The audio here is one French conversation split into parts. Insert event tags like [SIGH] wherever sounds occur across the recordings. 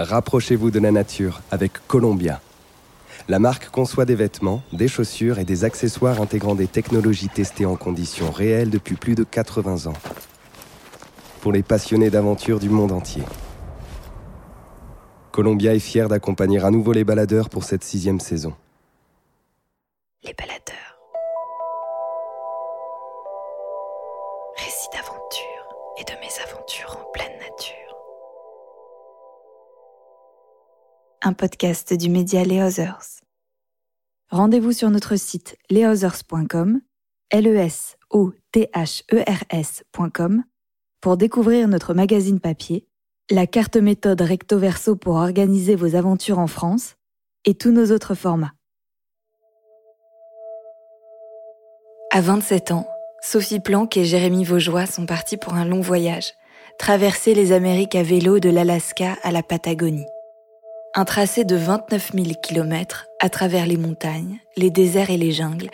Rapprochez-vous de la nature avec Columbia. La marque conçoit des vêtements, des chaussures et des accessoires intégrant des technologies testées en conditions réelles depuis plus de 80 ans. Pour les passionnés d'aventure du monde entier. Columbia est fier d'accompagner à nouveau les baladeurs pour cette sixième saison. Les baladeurs. Un podcast du média Les Others. Rendez-vous sur notre site lesothers.com, l e s o t h e r s.com pour découvrir notre magazine papier, la carte méthode recto verso pour organiser vos aventures en France et tous nos autres formats. À 27 ans, Sophie Planck et Jérémy Vaugeois sont partis pour un long voyage, traverser les Amériques à vélo de l'Alaska à la Patagonie. Un tracé de 29 000 km à travers les montagnes, les déserts et les jungles,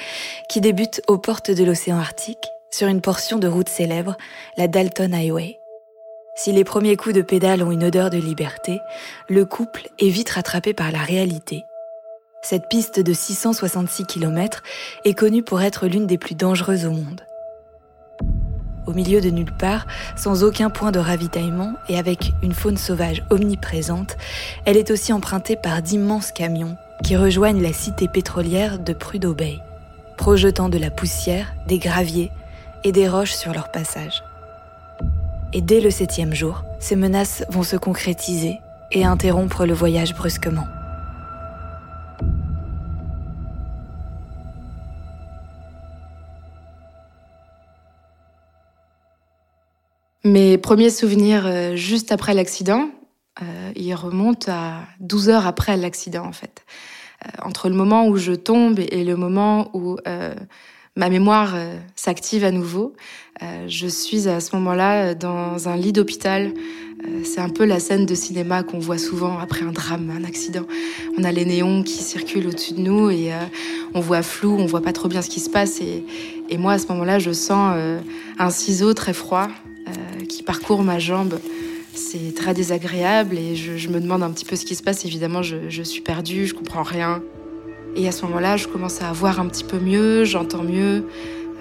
qui débute aux portes de l'océan Arctique, sur une portion de route célèbre, la Dalton Highway. Si les premiers coups de pédale ont une odeur de liberté, le couple est vite rattrapé par la réalité cette piste de 666 km est connue pour être l'une des plus dangereuses au monde. Au milieu de nulle part, sans aucun point de ravitaillement et avec une faune sauvage omniprésente, elle est aussi empruntée par d'immenses camions qui rejoignent la cité pétrolière de Prudhoe Bay, projetant de la poussière, des graviers et des roches sur leur passage. Et dès le septième jour, ces menaces vont se concrétiser et interrompre le voyage brusquement. Mes premiers souvenirs euh, juste après l'accident, euh, ils remontent à 12 heures après l'accident en fait. Euh, entre le moment où je tombe et le moment où ma mémoire s'active à nouveau, je suis à ce moment-là dans un lit d'hôpital. C'est un peu la scène de cinéma qu'on voit souvent après un drame, un accident. On a les néons qui circulent au-dessus de nous et on voit flou, on voit pas trop bien ce qui se passe. Et, et moi, à ce moment-là, je sens un ciseau très froid qui parcourt ma jambe. C'est très désagréable et je, me demande un petit peu ce qui se passe. Évidemment, je, suis perdue, je comprends rien. Et à ce moment-là, je commence à voir un petit peu mieux, j'entends mieux.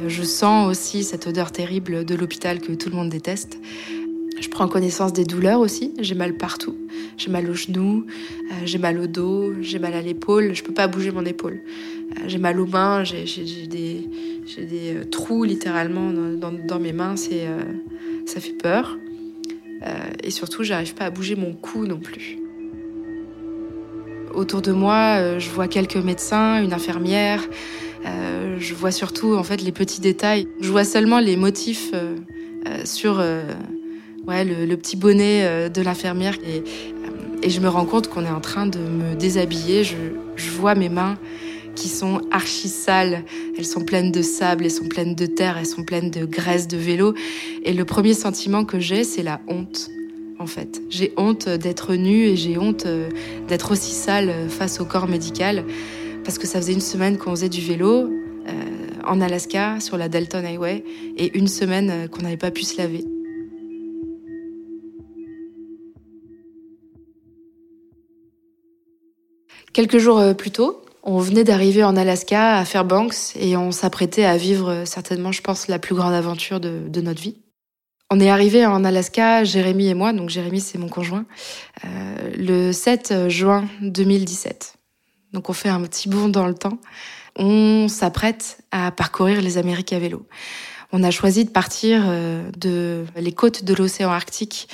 Euh, je sens aussi cette odeur terrible de l'hôpital que tout le monde déteste. Je prends connaissance des douleurs aussi. J'ai mal partout. J'ai mal aux genoux, euh, j'ai mal au dos, j'ai mal à l'épaule. Je peux pas bouger mon épaule. Euh, j'ai mal aux mains, j'ai des, des trous littéralement dans, mes mains. C'est ça fait peur. Euh, et surtout, j'arrive pas à bouger mon cou non plus. Autour de moi, euh, je vois quelques médecins, une infirmière. Euh, je vois surtout en fait les petits détails. Je vois seulement les motifs sur le, petit bonnet de l'infirmière et, je me rends compte qu'on est en train de me déshabiller. Je vois mes mains qui sont archi sales. Elles sont pleines de sable, elles sont pleines de terre, elles sont pleines de graisse de vélo. Et le premier sentiment que j'ai, c'est la honte. En fait, j'ai honte d'être nue et j'ai honte euh, d'être aussi sale face au corps médical parce que ça faisait une semaine qu'on faisait du vélo euh, en Alaska sur la Dalton Highway et une semaine euh, qu'on n'avait pas pu se laver. Quelques jours plus tôt, on venait d'arriver en Alaska, à Fairbanks, et on s'apprêtait à vivre euh, certainement, je pense, la plus grande aventure de, notre vie. On est arrivé en Alaska, Jérémy et moi, donc Jérémy c'est mon conjoint, euh, le 7 juin 2017. Donc on fait un petit bond dans le temps. On s'apprête à parcourir les Amériques à vélo. On a choisi de partir euh, de les côtes de l'océan Arctique,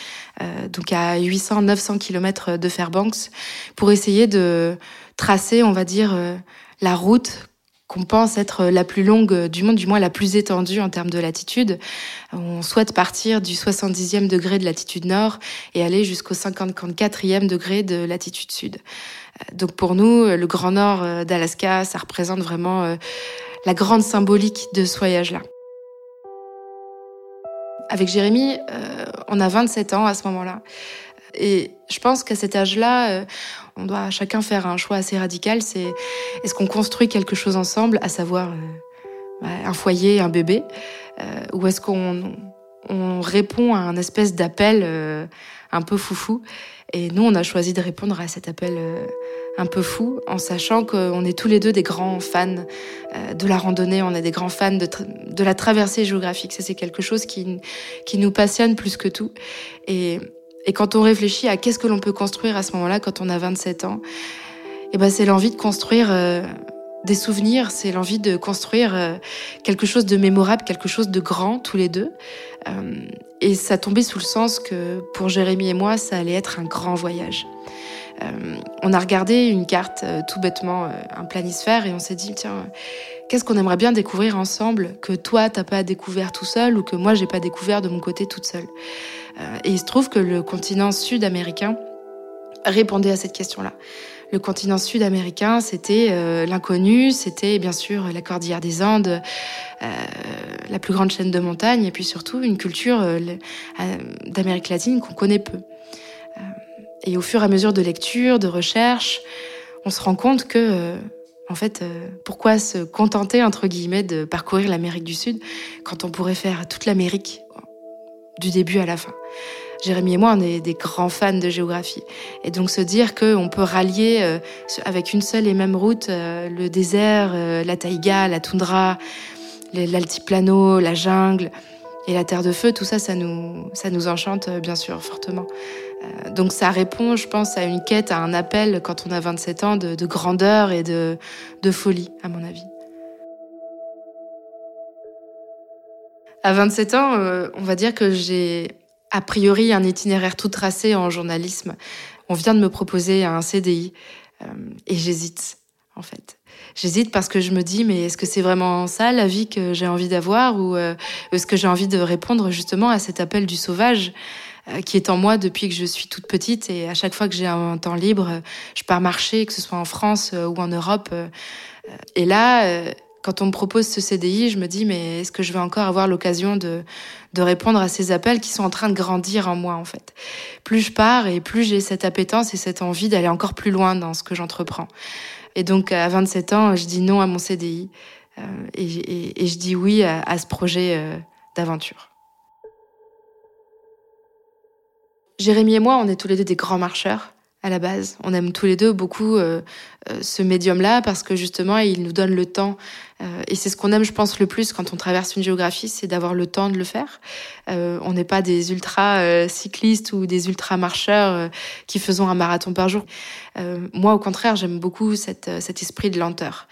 donc à 800-900 km de Fairbanks, pour essayer de tracer, on va dire, euh, la route qu'on pense être la plus longue du monde, du moins la plus étendue en termes de latitude. On souhaite partir du 70e degré de latitude nord et aller jusqu'au 54e degré de latitude sud. Euh, donc pour nous, le Grand Nord euh, d'Alaska, ça représente vraiment la grande symbolique de ce voyage-là. Avec Jérémy, on a 27 ans à ce moment-là. Et je pense qu'à cet âge-là, on doit chacun faire un choix assez radical. C'est est-ce qu'on construit quelque chose ensemble, à savoir euh, un foyer, un bébé, euh, ou est-ce qu'on on répond à un espèce d'appel euh, un peu foufou. Et nous, on a choisi de répondre à cet appel euh, un peu fou, en sachant qu'on est tous les deux des grands fans euh, de la randonnée, on est des grands fans de, de la traversée géographique. Ça, c'est quelque chose qui, qui nous passionne plus que tout. Et, et quand on réfléchit à qu'est-ce que l'on peut construire à ce moment-là, quand on a 27 ans, eh ben, c'est l'envie de construire des souvenirs, c'est l'envie de construire euh, quelque chose de mémorable, quelque chose de grand tous les deux. Euh, et ça tombait sous le sens que pour Jérémy et moi, ça allait être un grand voyage. Euh, on a regardé une carte tout bêtement, un planisphère, et on s'est dit, tiens, qu'est-ce qu'on aimerait bien découvrir ensemble que toi, t'as pas découvert tout seul ou que moi, j'ai pas découvert de mon côté toute seule? Et il se trouve que le continent sud-américain répondait à cette question-là le continent sud-américain, c'était euh, l'inconnu, c'était bien sûr la cordillère des Andes, euh, la plus grande chaîne de montagnes, et puis surtout une culture euh, d'Amérique latine qu'on connaît peu. et au fur et à mesure de lecture, de recherche, on se rend compte que, en fait, pourquoi se contenter, entre guillemets, de parcourir l'Amérique du Sud quand on pourrait faire toute l'Amérique? Du début à la fin Jérémy et moi, on est des grands fans de géographie. Et donc se dire qu'on peut rallier euh, avec une seule et même route euh, le désert, euh, la taïga, la toundra, l'altiplano, la jungle et la terre de feu, tout ça, ça nous, enchante bien sûr fortement. donc ça répond, je pense, à une quête, à un appel quand on a 27 ans de, de grandeur et de folie, à mon avis. À 27 ans, on va dire que j'ai a priori un itinéraire tout tracé en journalisme. On vient de me proposer un CDI euh, et j'hésite en fait. J'hésite parce que je me dis mais est-ce que c'est vraiment ça la vie que j'ai envie d'avoir ou euh, est-ce que j'ai envie de répondre justement à cet appel du sauvage euh, qui est en moi depuis que je suis toute petite et à chaque fois que j'ai un temps libre, je pars marcher, que ce soit en France ou en Europe. Et là, quand on me propose ce CDI, je me dis mais est-ce que je vais encore avoir l'occasion de, répondre à ces appels qui sont en train de grandir en moi en fait? Plus je pars et plus j'ai cette appétence et cette envie d'aller encore plus loin dans ce que j'entreprends. Et donc à 27 ans, je dis non à mon CDI euh, et, je dis oui à, ce projet euh, d'aventure. Jérémy et moi, on est tous les deux des grands marcheurs à la base. On aime tous les deux beaucoup euh, ce médium-là parce que justement, il nous donne le temps. Euh, et c'est ce qu'on aime, je pense, le plus quand on traverse une géographie, c'est d'avoir le temps de le faire. on n'est pas des ultra cyclistes ou des ultra marcheurs qui faisons un marathon par jour. moi, au contraire, j'aime beaucoup cet esprit de lenteur.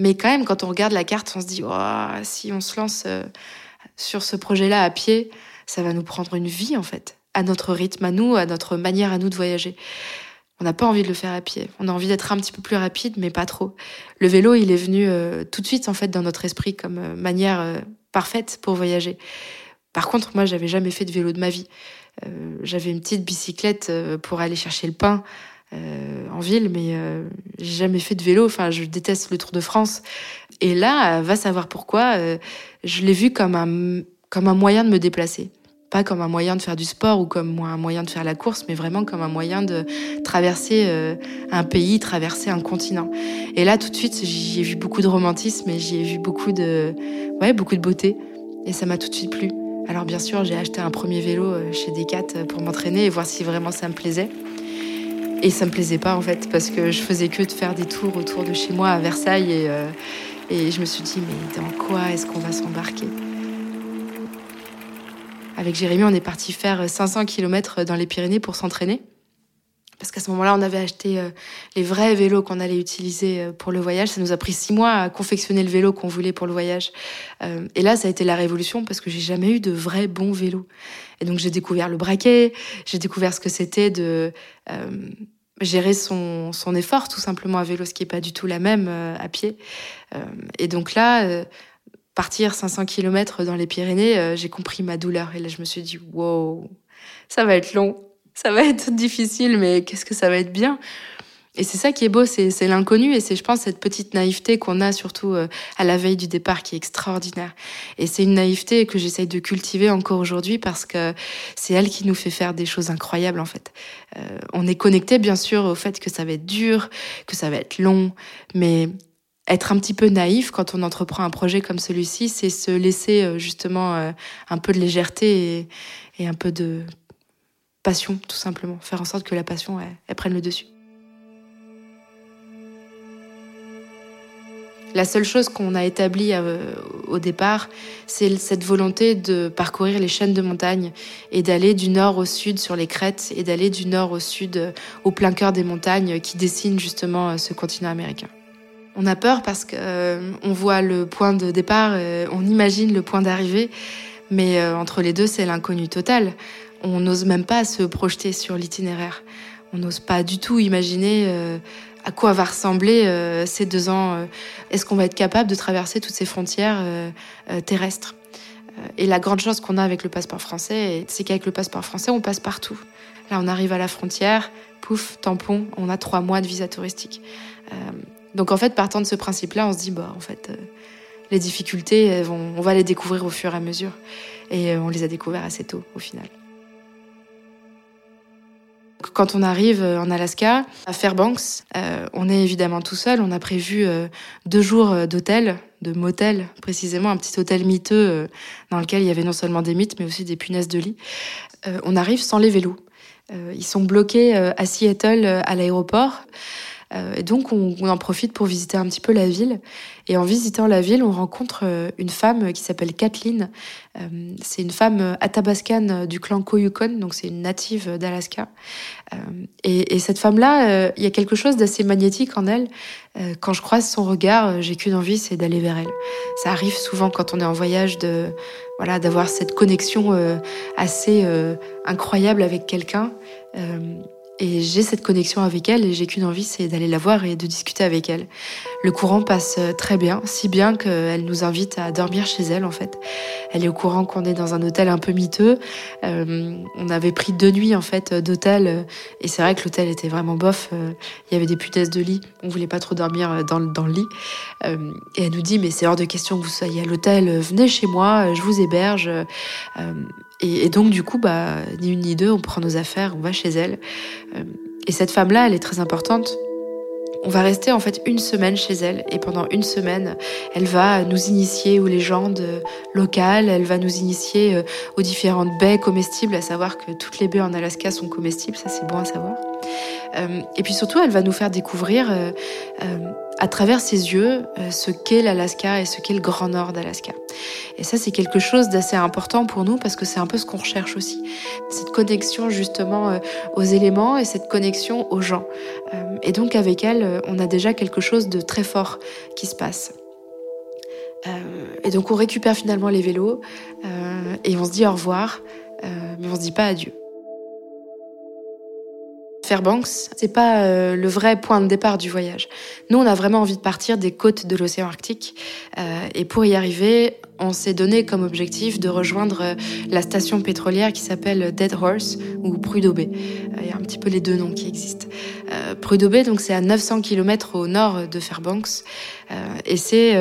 mais quand même, quand on regarde la carte, on se dit, oh, si on se lance sur ce projet-là à pied, ça va nous prendre une vie en fait à notre rythme, à nous, à notre manière à nous de voyager. On n'a pas envie de le faire à pied. On a envie d'être un petit peu plus rapide, mais pas trop. Le vélo, il est venu euh, tout de suite en fait dans notre esprit comme euh, manière euh, parfaite pour voyager. Par contre, moi, j'avais jamais fait de vélo de ma vie. j'avais une petite bicyclette pour aller chercher le pain en ville, mais j'ai jamais fait de vélo. Enfin, je déteste le Tour de France. Et là, va savoir pourquoi, je l'ai vu comme un comme un moyen de me déplacer pas comme un moyen de faire du sport ou comme un moyen de faire la course, mais vraiment comme un moyen de traverser euh, un pays, traverser un continent. Et là, tout de suite, j'y ai vu beaucoup de romantisme et j'y ai vu beaucoup de, ouais, beaucoup de beauté. Et ça m'a tout de suite plu. Alors bien sûr, j'ai acheté un premier vélo euh, chez Decat euh, pour m'entraîner et voir si vraiment ça me plaisait. Et ça me plaisait pas en fait, parce que je faisais que de faire des tours autour de chez moi à Versailles et, et je me suis dit, mais dans quoi est-ce qu'on va s'embarquer? Avec Jérémy, on est parti faire 500 km dans les Pyrénées pour s'entraîner. Parce qu'à ce moment-là, on avait acheté euh, les vrais vélos qu'on allait utiliser euh, pour le voyage. Ça nous a pris six mois à confectionner le vélo qu'on voulait pour le voyage. Euh, et là, ça a été la révolution parce que j'ai jamais eu de vrais bons vélos. Et donc, j'ai découvert le braquet, j'ai découvert ce que c'était de gérer son, son effort, tout simplement à vélo, ce qui est pas du tout la même à pied. et donc là, partir 500 km dans les Pyrénées, euh, j'ai compris ma douleur. Et là, je me suis dit, wow, ça va être long, ça va être [LAUGHS] difficile, mais qu'est-ce que ça va être bien? Et c'est ça qui est beau, c'est l'inconnu et c'est, je pense, cette petite naïveté qu'on a surtout euh, à la veille du départ qui est extraordinaire. Et c'est une naïveté que j'essaye de cultiver encore aujourd'hui parce que c'est elle qui nous fait faire des choses incroyables en fait. Euh, on est connecté bien sûr au fait que ça va être dur, que ça va être long, mais être un petit peu naïf quand on entreprend un projet comme celui-ci, c'est se laisser justement un peu de légèreté et, un peu de passion, tout simplement. Faire en sorte que la passion, elle prenne le dessus. La seule chose qu'on a établie euh, au départ, c'est cette volonté de parcourir les chaînes de montagnes et d'aller du nord au sud sur les crêtes et d'aller du nord au sud euh, au plein cœur des montagnes qui dessinent justement euh, ce continent américain. On a peur parce qu'on voit le point de départ, on imagine le point d'arrivée, mais entre les deux, c'est l'inconnu total. On n'ose même pas se projeter sur l'itinéraire. On n'ose pas du tout imaginer à quoi va ressembler euh, ces deux ans euh, Est-ce qu'on va être capable de traverser toutes ces frontières euh, terrestres? Et la grande chose qu'on a avec le passeport français, c'est qu'avec le passeport français, on passe partout. Là, on arrive à la frontière, pouf, tampon, on a trois mois de visa touristique. Donc en fait, partant de ce principe-là, on se dit, bah en fait, les difficultés, on va les découvrir au fur et à mesure. Et on les a découvertes assez tôt, au final. Quand on arrive euh, en Alaska, à Fairbanks, euh, on est évidemment tout seul. On a prévu euh, deux jours d'hôtel, de motel précisément, un petit hôtel miteux dans lequel il y avait non seulement des mythes, mais aussi des punaises de lit. on arrive sans les vélos. ils sont bloqués à Seattle à l'aéroport. Euh, et donc, on, en profite pour visiter un petit peu la ville. Et en visitant la ville, on rencontre euh, une femme qui s'appelle Kathleen. Euh, c'est une femme athabascane du clan Koyukon, donc c'est une native d'Alaska. Et, et, cette femme-là, il y a quelque chose d'assez magnétique en elle. Quand je croise son regard, j'ai qu'une envie, c'est d'aller vers elle. Ça arrive souvent quand on est en voyage de voilà d'avoir cette connexion assez incroyable avec quelqu'un. Et j'ai cette connexion avec elle et j'ai qu'une envie, c'est d'aller la voir et de discuter avec elle. Le courant passe euh, très bien, si bien qu'elle nous invite à dormir chez elle en fait. Elle est au courant qu'on est dans un hôtel un peu miteux. Euh, on avait pris deux nuits en fait d'hôtel et c'est vrai que l'hôtel était vraiment bof. Euh, il y avait des putesses de lit, on voulait pas trop dormir dans, dans le lit. et elle nous dit mais c'est hors de question que vous soyez à l'hôtel, venez chez moi, je vous héberge. Et, donc, du coup, bah, ni une ni deux, on prend nos affaires, on va chez elle. Euh, et cette femme-là, elle est très importante. On va rester en fait une semaine chez elle et pendant une semaine, elle va nous initier aux légendes locales, elle va nous initier euh, aux différentes baies comestibles, à savoir que toutes les baies en Alaska sont comestibles, ça c'est bon à savoir. Euh, et puis surtout, elle va nous faire découvrir à travers ses yeux euh, ce qu'est l'Alaska et ce qu'est le Grand Nord d'Alaska. Et ça, c'est quelque chose d'assez important pour nous parce que c'est un peu ce qu'on recherche aussi. Cette connexion justement euh, aux éléments et cette connexion aux gens. Euh, et donc avec elle, on a déjà quelque chose de très fort qui se passe. Et donc on récupère finalement les vélos et on se dit au revoir, mais on se dit pas adieu. Fairbanks, c'est pas euh, le vrai point de départ du voyage. Nous, on a vraiment envie de partir des côtes de l'océan Arctique. Euh, et pour y arriver, on s'est donné comme objectif de rejoindre euh, la station pétrolière qui s'appelle Dead Horse ou Prudhoe Bay. Il y a un petit peu les deux noms qui existent. Prudhoe Bay, donc c'est à 900 km au nord de Fairbanks. et c'est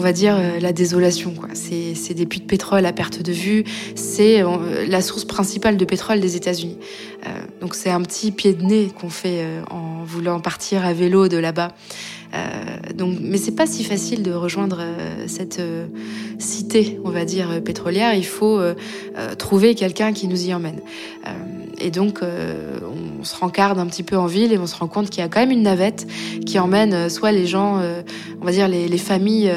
on va dire, euh, la désolation. C'est, des puits de pétrole à perte de vue. C'est euh, la source principale de pétrole des États-Unis. Euh, donc c'est un petit pied de nez qu'on fait en voulant partir à vélo de là-bas. donc, mais c'est pas si facile de rejoindre cette cité, on va dire pétrolière. Il faut trouver quelqu'un qui nous y emmène. Et donc, euh, on se rencarde un petit peu en ville et on se rend compte qu'il y a quand même une navette qui emmène euh, soit les gens, euh, on va dire les, les familles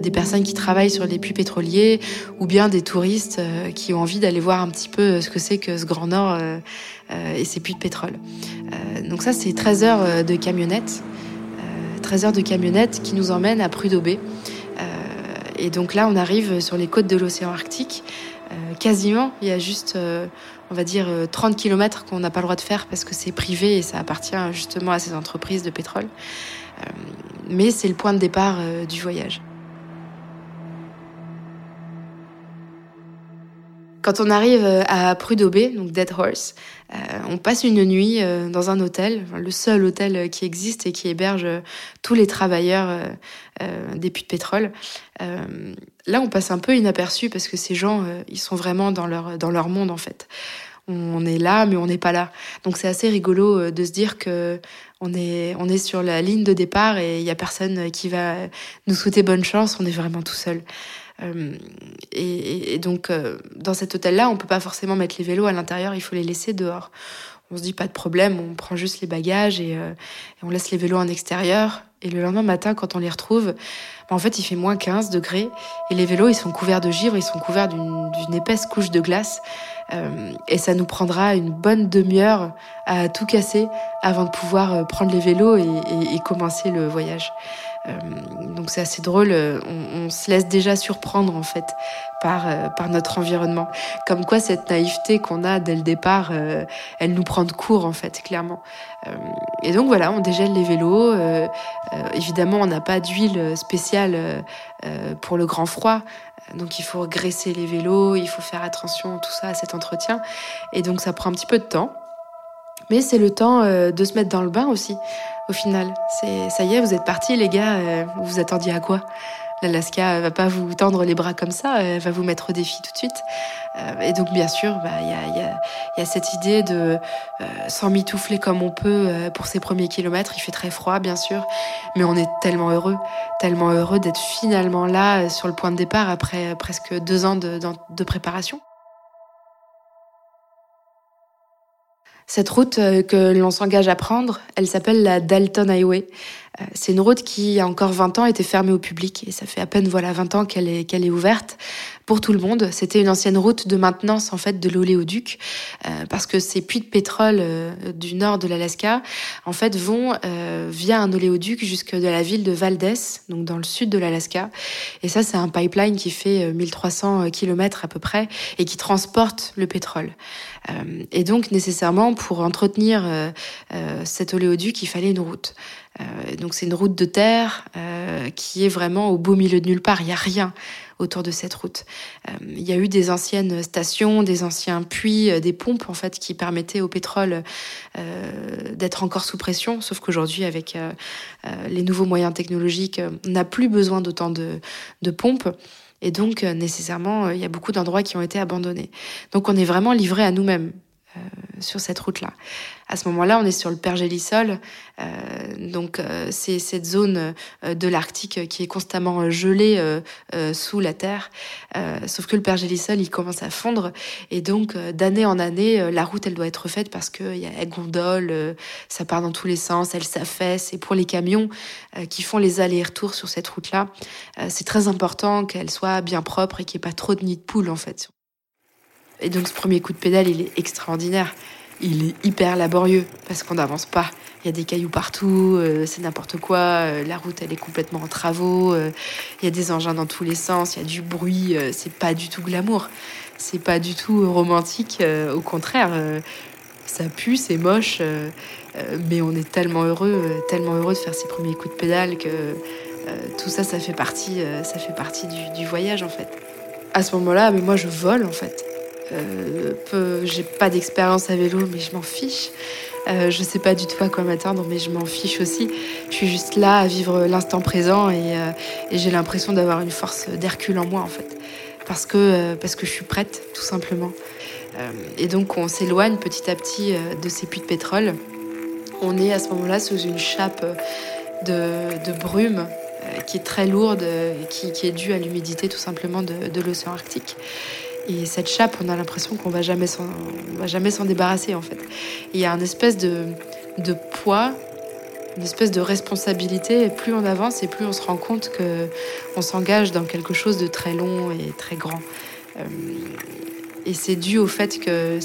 des personnes qui travaillent sur les puits pétroliers, ou bien des touristes qui ont envie d'aller voir un petit peu ce que c'est que ce Grand Nord et ces puits de pétrole. donc ça, c'est 13 heures de camionnette. 13 heures de camionnette qui nous emmène à Prudhoe Bay. et donc là, on arrive sur les côtes de l'océan Arctique. quasiment, il y a juste on va dire 30 euh, km qu'on n'a pas le droit de faire parce que c'est privé et ça appartient justement à ces entreprises de pétrole. Euh, mais c'est le point de départ euh, du voyage. Quand on arrive à Prudhoe donc Dead Horse, on passe une nuit dans un hôtel, le seul hôtel qui existe et qui héberge tous les travailleurs des puits de pétrole. là, on passe un peu inaperçu parce que ces gens, ils sont vraiment dans leur, dans leur monde en fait On est là, mais on n'est pas là. Donc c'est assez rigolo de se dire que on est, on est sur la ligne de départ et il y a personne qui va nous souhaiter bonne chance. On est vraiment tout seul. Euh, et, donc, euh, dans cet hôtel-là, on peut pas forcément mettre les vélos à l'intérieur, il faut les laisser dehors. On se dit pas de problème, on prend juste les bagages et, euh, on laisse les vélos en extérieur. Et le lendemain matin, quand on les retrouve, bah, en fait, il fait moins 15 degrés et les vélos, ils sont couverts de givre, ils sont couverts d'une épaisse couche de glace. et ça nous prendra une bonne demi-heure à tout casser avant de pouvoir prendre les vélos et, commencer le voyage. Euh, donc c'est assez drôle, euh, on, se laisse déjà surprendre en fait euh, par notre environnement. Comme quoi cette naïveté qu'on a dès le départ, elle nous prend de court en fait, clairement. et donc voilà, on dégèle les vélos. évidemment, on n'a pas d'huile spéciale pour le grand froid. Donc il faut graisser les vélos, il faut faire attention tout ça à cet entretien. Et donc ça prend un petit peu de temps. Mais c'est le temps de se mettre dans le bain aussi au final. C'est ça y est, vous êtes partis les gars, euh, vous vous attendiez à quoi? L'Alaska va pas vous tendre les bras comme ça, elle va vous mettre au défi tout de suite. Euh, et donc bien sûr, bah, il y, a, cette idée de euh, s'en mitoufler comme on peut pour ces premiers kilomètres. Il fait très froid bien sûr, mais on est tellement heureux, tellement heureux d'être finalement là sur le point de départ après presque deux ans de, préparation. Cette route euh, que l'on s'engage à prendre, elle s'appelle la Dalton Highway. Euh, c'est une route qui, a encore 20 ans, était fermée au public. Et ça fait à peine voilà 20 ans qu'elle est, qu'elle est ouverte pour tout le monde. C'était une ancienne route de maintenance en fait de l'oléoduc euh, parce que ces puits de pétrole euh, du nord de l'Alaska en fait vont euh, via un oléoduc jusque de la ville de Valdez, donc dans le sud de l'Alaska. Et ça c'est un pipeline qui fait 1300 km à peu près et qui transporte le pétrole. et donc nécessairement pour entretenir cet oléoduc, il fallait une route. donc c'est une route de terre qui est vraiment au beau milieu de nulle part. Il n'y a rien autour de cette route. Euh, il y a eu des anciennes stations, des anciens puits, euh, des pompes en fait qui permettaient au pétrole euh, d'être encore sous pression, sauf qu'aujourd'hui avec les nouveaux moyens technologiques, on n'a plus besoin d'autant de, de pompes. Et donc, nécessairement, il y a beaucoup d'endroits qui ont été abandonnés. Donc, on est vraiment livré à nous-mêmes. Euh, sur cette route-là. À ce moment-là, on est sur le pergélisol, euh, donc euh, c'est cette zone de l'Arctique qui est constamment gelée sous la terre. sauf que le pergélisol, il commence à fondre, et donc d'année en année, la route, elle doit être faite parce qu'il y a gondole, ça part dans tous les sens, elle s'affaisse. Et pour les camions qui font les allers-retours sur cette route-là, c'est très important qu'elle soit bien propre et qu'il n'y ait pas trop de nids de poules en fait et donc ce premier coup de pédale, il est extraordinaire. Il est hyper laborieux parce qu'on n'avance pas. Il y a des cailloux partout, euh, c'est n'importe quoi. Euh, la route, elle est complètement en travaux. Euh, il y a des engins dans tous les sens. Il y a du bruit. c'est pas du tout glamour. C'est pas du tout romantique. au contraire, ça pue, c'est moche. mais on est tellement heureux, tellement heureux de faire ces premiers coups de pédale que tout ça, ça fait partie, ça fait partie du, du voyage en fait. À ce moment-là, mais moi, je vole en fait. Euh, j'ai pas d'expérience à vélo, mais je m'en fiche. Euh, je sais pas du tout à quoi m'attendre, mais je m'en fiche aussi. Je suis juste là à vivre l'instant présent et, euh, j'ai l'impression d'avoir une force d'Hercule en moi en fait, parce que parce que je suis prête, tout simplement. et donc on s'éloigne petit à petit de ces puits de pétrole. On est à ce moment-là sous une chape de, brume qui est très lourde, qui, est due à l'humidité tout simplement de l'océan Arctique. Et cette chape, on a l'impression qu'on va jamais s'en, va jamais s'en débarrasser en fait. Il y a un espèce de, poids, une espèce de responsabilité. Et plus on avance, et plus on se rend compte que on s'engage dans quelque chose de très long et très grand. Euh, et c'est dû au fait que euh,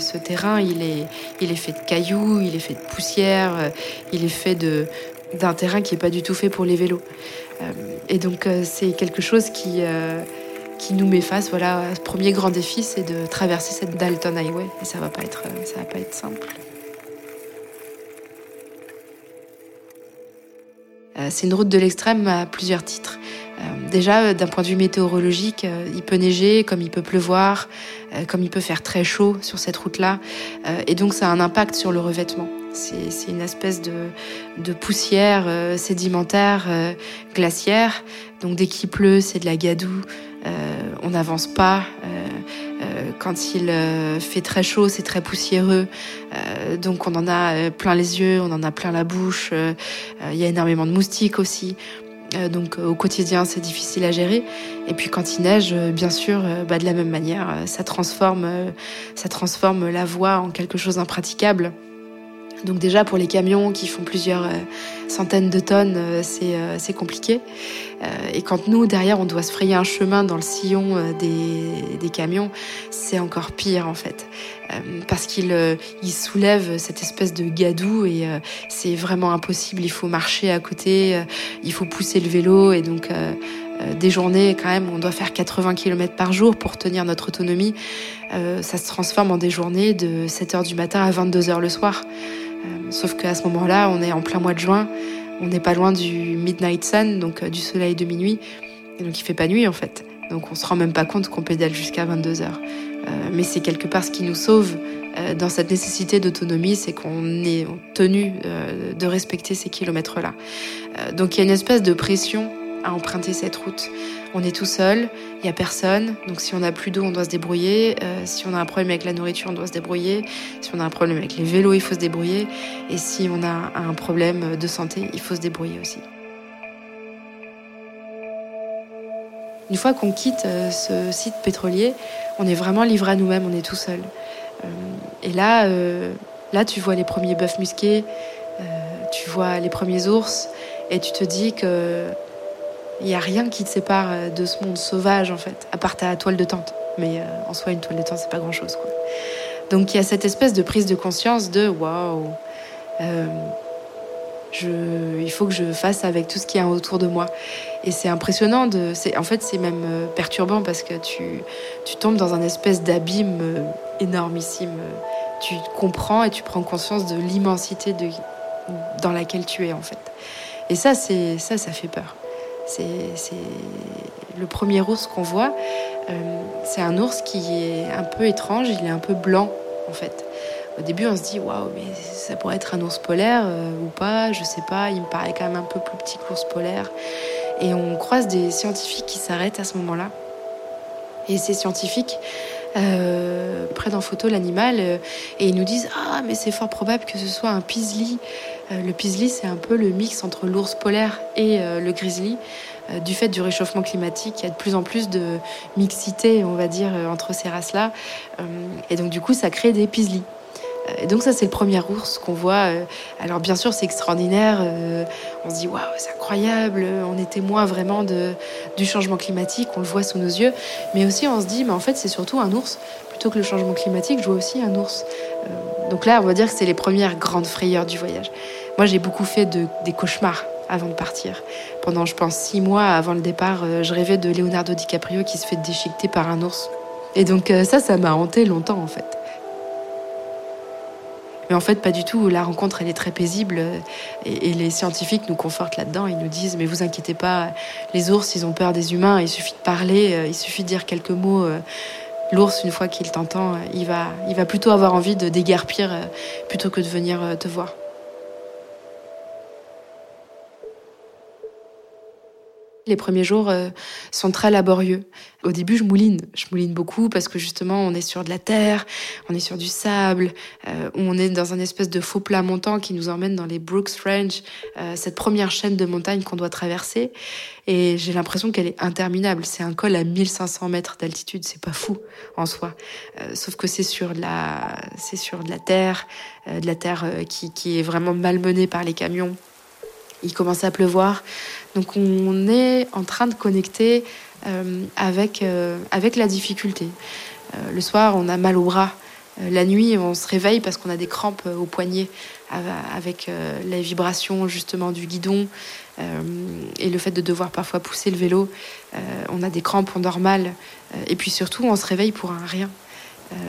ce terrain, il est, fait de cailloux, il est fait de poussière, euh, il est fait d'un terrain qui n'est pas du tout fait pour les vélos. Et donc c'est quelque chose qui qui nous met face. Voilà, ce premier grand défi, c'est de traverser cette Dalton Highway. Et ça va pas être, ça va pas être simple. Euh, c'est une route de l'extrême à plusieurs titres. Euh, déjà, d'un point de vue météorologique, euh, il peut neiger, comme il peut pleuvoir, comme il peut faire très chaud sur cette route-là. et donc, ça a un impact sur le revêtement. C'est une espèce de, de poussière sédimentaire, glaciaire. Donc, dès qu'il pleut, c'est de la gadoue. Euh, on n'avance pas. Euh, euh, quand il fait très chaud, c'est très poussiéreux. donc on en a plein les yeux, on en a plein la bouche. Il y a énormément de moustiques aussi. donc au quotidien, c'est difficile à gérer. Et puis quand il neige, bien sûr, bah, de la même manière, ça transforme, ça transforme la voie en quelque chose d'impraticable. Donc déjà pour les camions qui font plusieurs centaines de tonnes, c'est compliqué. Et quand nous, derrière, on doit se frayer un chemin dans le sillon des, camions, c'est encore pire en fait. parce qu'il il soulève cette espèce de gadou et c'est vraiment impossible. Il faut marcher à côté, il faut pousser le vélo et donc des journées quand même, on doit faire 80 km par jour pour tenir notre autonomie. ça se transforme en des journées de 7h du matin à 22h le soir. Euh, sauf qu'à ce moment-là, on est en plein mois de juin, on n'est pas loin du midnight sun, donc euh, du soleil de minuit, et donc il fait pas nuit en fait. Donc on se rend même pas compte qu'on pédale jusqu'à 22 heures. Euh, mais c'est quelque part ce qui nous sauve dans cette nécessité d'autonomie, c'est qu'on est tenu de respecter ces kilomètres-là. donc il y a une espèce de pression à emprunter cette route. On est tout seul, il n'y a personne, donc si on n'a plus d'eau, on doit se débrouiller. Euh, si on a un problème avec la nourriture, on doit se débrouiller. Si on a un problème avec les vélos, il faut se débrouiller. Et si on a un problème de santé, il faut se débrouiller aussi. Une fois qu'on quitte euh, ce site pétrolier, on est vraiment livré à nous-mêmes, on est tout seul. Euh, et là, là, tu vois les premiers bœufs musqués, tu vois les premiers ours, et tu te dis que il n'y a rien qui te sépare euh, de ce monde sauvage, en fait, à part ta toile de tente. Mais euh, en soi, une toile de tente, c'est pas grand-chose. Donc il y a cette espèce de prise de conscience de waouh, euh, il faut que je fasse avec tout ce qui est autour de moi. Et c'est impressionnant. De, en fait, c'est même perturbant parce que tu, tombes dans un espèce d'abîme énormissime. Tu comprends et tu prends conscience de l'immensité dans laquelle tu es, en fait. Et ça, ça, ça fait peur. C'est le premier ours qu'on voit. Euh, c'est un ours qui est un peu étrange, il est un peu blanc en fait. Au début, on se dit waouh, mais ça pourrait être un ours polaire euh, ou pas, je sais pas. Il me paraît quand même un peu plus petit que l'ours polaire. Et on croise des scientifiques qui s'arrêtent à ce moment-là. Et ces scientifiques euh, prennent en photo l'animal et ils nous disent ah mais c'est fort probable que ce soit un pisli le pisli, c'est un peu le mix entre l'ours polaire et euh, le grizzly. Euh, du fait du réchauffement climatique, il y a de plus en plus de mixité, on va dire, entre ces races-là. et donc, du coup, ça crée des pislis. Et donc ça, c'est le premier ours qu'on voit. Alors bien sûr, c'est extraordinaire. On se dit, waouh, c'est incroyable. On est témoin vraiment de, du changement climatique. On le voit sous nos yeux. Mais aussi, on se dit, mais en fait, c'est surtout un ours. Plutôt que le changement climatique, je vois aussi un ours. Donc là, on va dire que c'est les premières grandes frayeurs du voyage. Moi, j'ai beaucoup fait de, des cauchemars avant de partir. Pendant, je pense, six mois avant le départ, euh, je rêvais de Leonardo DiCaprio qui se fait déchiqueter par un ours. Et donc euh, ça, ça m'a hanté longtemps en fait. Mais en fait, pas du tout. La rencontre, elle est très paisible. Euh, et, les scientifiques nous confortent là-dedans. Ils nous disent, mais vous inquiétez pas, les ours, ils ont peur des humains. Il suffit de parler, il suffit de dire quelques mots l'ours, une fois qu'il t'entend, il va, il va plutôt avoir envie de déguerpir euh, plutôt que de venir euh, te voir. Les premiers jours euh, sont très laborieux. Au début, je mouline. Je mouline beaucoup parce que justement, on est sur de la terre, on est sur du sable, euh, on est dans un espèce de faux plat montant qui nous emmène dans les Brooks Range, euh, cette première chaîne de montagnes qu'on doit traverser. Et j'ai l'impression qu'elle est interminable. C'est un col à 1500 mètres d'altitude. C'est pas fou en soi. sauf que c'est sur de la, sur de la terre, de la terre qui est vraiment malmenée par les camions il commence à pleuvoir. Donc on est en train de connecter euh, avec, euh, avec la difficulté. Euh, le soir, on a mal au bras. la nuit, on se réveille parce qu'on a des crampes au poignet avec les vibrations justement du guidon et le fait de devoir parfois pousser le vélo. on a des crampes, on dort mal. et puis surtout, on se réveille pour un rien.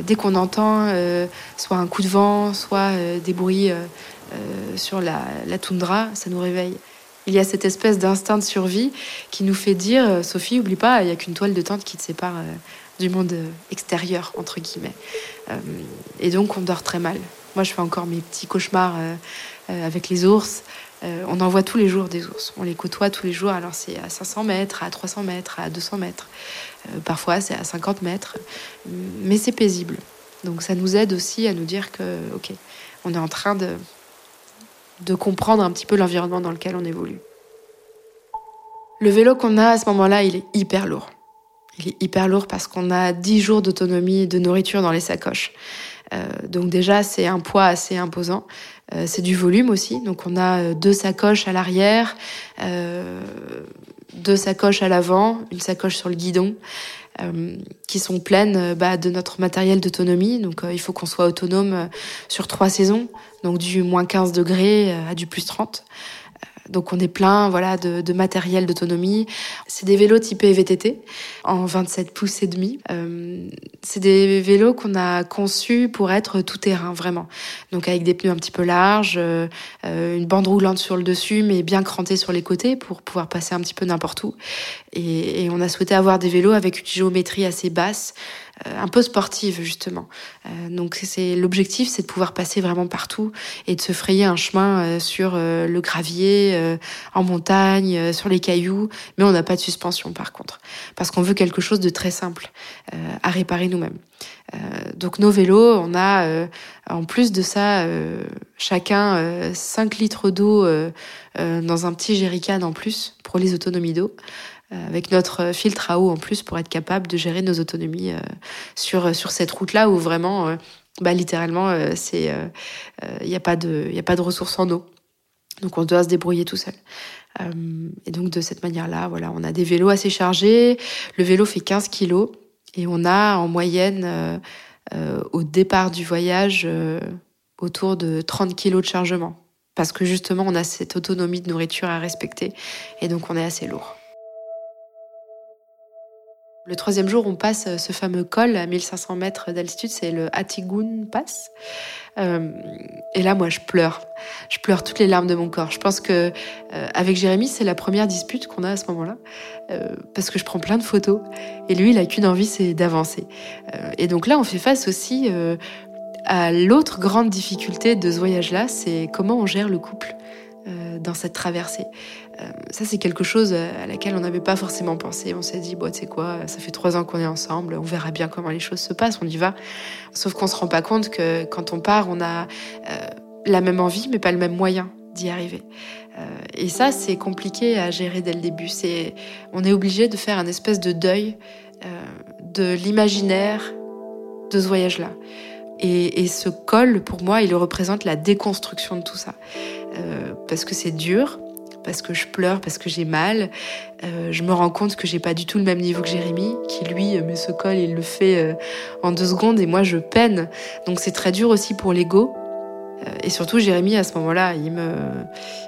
dès qu'on entend soit un coup de vent, soit des bruits sur la, toundra, ça nous réveille. Il y a cette espèce d'instinct de survie qui nous fait dire euh, Sophie, oublie pas, il n'y a qu'une toile de tente qui te sépare euh, du monde extérieur, entre guillemets. et donc, on dort très mal. Moi, je fais encore mes petits cauchemars avec les ours. on en voit tous les jours des ours. On les côtoie tous les jours. Alors c'est à 500 mètres, à 300 mètres, à 200 mètres. parfois c'est à 50 mètres. Mais c'est paisible. Donc ça nous aide aussi à nous dire que, ok, on est en train de, de comprendre un petit peu l'environnement dans lequel on évolue. Le vélo qu'on a à ce moment-là, il est hyper lourd. Il est hyper lourd parce qu'on a 10 jours d'autonomie de nourriture dans les sacoches. Euh, donc déjà, c'est un poids assez imposant. Euh, c'est du volume aussi. Donc on a euh, deux sacoches à l'arrière, deux sacoches à l'avant, une sacoche sur le guidon. Qui sont pleines bah, de notre matériel d'autonomie. Donc il faut qu'on soit autonome sur trois saisons, donc du moins 15 degrés à du plus 30. Donc on est plein voilà de, matériel d'autonomie. C'est des vélos typés VTT en 27 pouces et demi. Euh, c'est des vélos qu'on a conçus pour être tout terrain vraiment. Donc avec des pneus un petit peu larges, euh, une bande roulante sur le dessus mais bien crantée sur les côtés pour pouvoir passer un petit peu n'importe où. Et, et on a souhaité avoir des vélos avec une géométrie assez basse un peu sportive justement. Euh, donc c'est l'objectif, c'est de pouvoir passer vraiment partout et de se frayer un chemin euh, sur le gravier, en montagne, sur les cailloux, mais on n'a pas de suspension par contre, parce qu'on veut quelque chose de très simple à réparer nous-mêmes. donc nos vélos, on a en plus de ça chacun 5 litres d'eau dans un petit jerrycan en plus pour les autonomies d'eau. Euh, avec notre filtre à eau en plus pour être capable de gérer nos autonomies euh, sur, sur cette route-là où vraiment, euh, bah, littéralement, il n'y a, pas de, y a pas de ressources en eau. Donc on doit se débrouiller tout seul. et donc de cette manière-là, voilà, on a des vélos assez chargés. Le vélo fait 15 kilos et on a en moyenne au départ du voyage autour de 30 kilos de chargement. Parce que justement, on a cette autonomie de nourriture à respecter et donc on est assez lourd. Le troisième jour, on passe euh, ce fameux col à 1500 mètres d'altitude, c'est le Hatigun Pass. Euh, et là, moi, je pleure. Je pleure toutes les larmes de mon corps. Je pense que euh, avec Jérémy, c'est la première dispute qu'on a à ce moment-là, parce que je prends plein de photos et lui, il a qu'une envie, c'est d'avancer. et donc là, on fait face aussi à l'autre grande difficulté de ce voyage-là, c'est comment on gère le couple dans cette traversée. Euh, ça, c'est quelque chose à laquelle on n'avait pas forcément pensé. On s'est dit, bon, tu sais quoi, ça fait trois ans qu'on est ensemble, on verra bien comment les choses se passent, on y va. Sauf qu'on se rend pas compte que quand on part, on a euh, la même envie, mais pas le même moyen d'y arriver. Euh, et ça, c'est compliqué à gérer dès le début. C'est, on est obligé de faire un espèce de deuil de l'imaginaire de ce voyage-là. Et, ce col, pour moi, il représente la déconstruction de tout ça. parce que c'est dur, parce que je pleure, parce que j'ai mal. Euh, je me rends compte que j'ai pas du tout le même niveau que Jérémy, qui lui euh, met ce col, il le fait euh, en deux secondes et moi je peine. Donc c'est très dur aussi pour l'ego. Et surtout, Jérémy, à ce moment-là, il me,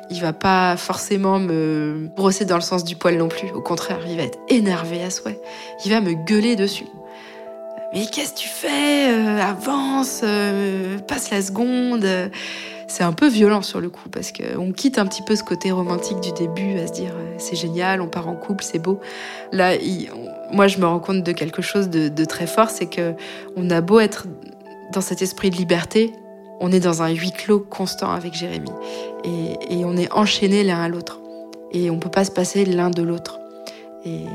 il va pas forcément me brosser dans le sens du poil non plus. Au contraire, il va être énervé à souhait. Il va me gueuler dessus. Mais qu'est-ce que tu fais Avance, passe la seconde c'est un peu violent sur le coup parce qu'on quitte un petit peu ce côté romantique du début à se dire euh, c'est génial, on part en couple, c'est beau. Là, moi, je me rends compte de quelque chose de, très fort, c'est que on a beau être dans cet esprit de liberté, on est dans un huis clos constant avec Jérémy et, on est enchaînés l'un à l'autre et on peut pas se passer l'un de l'autre. Et,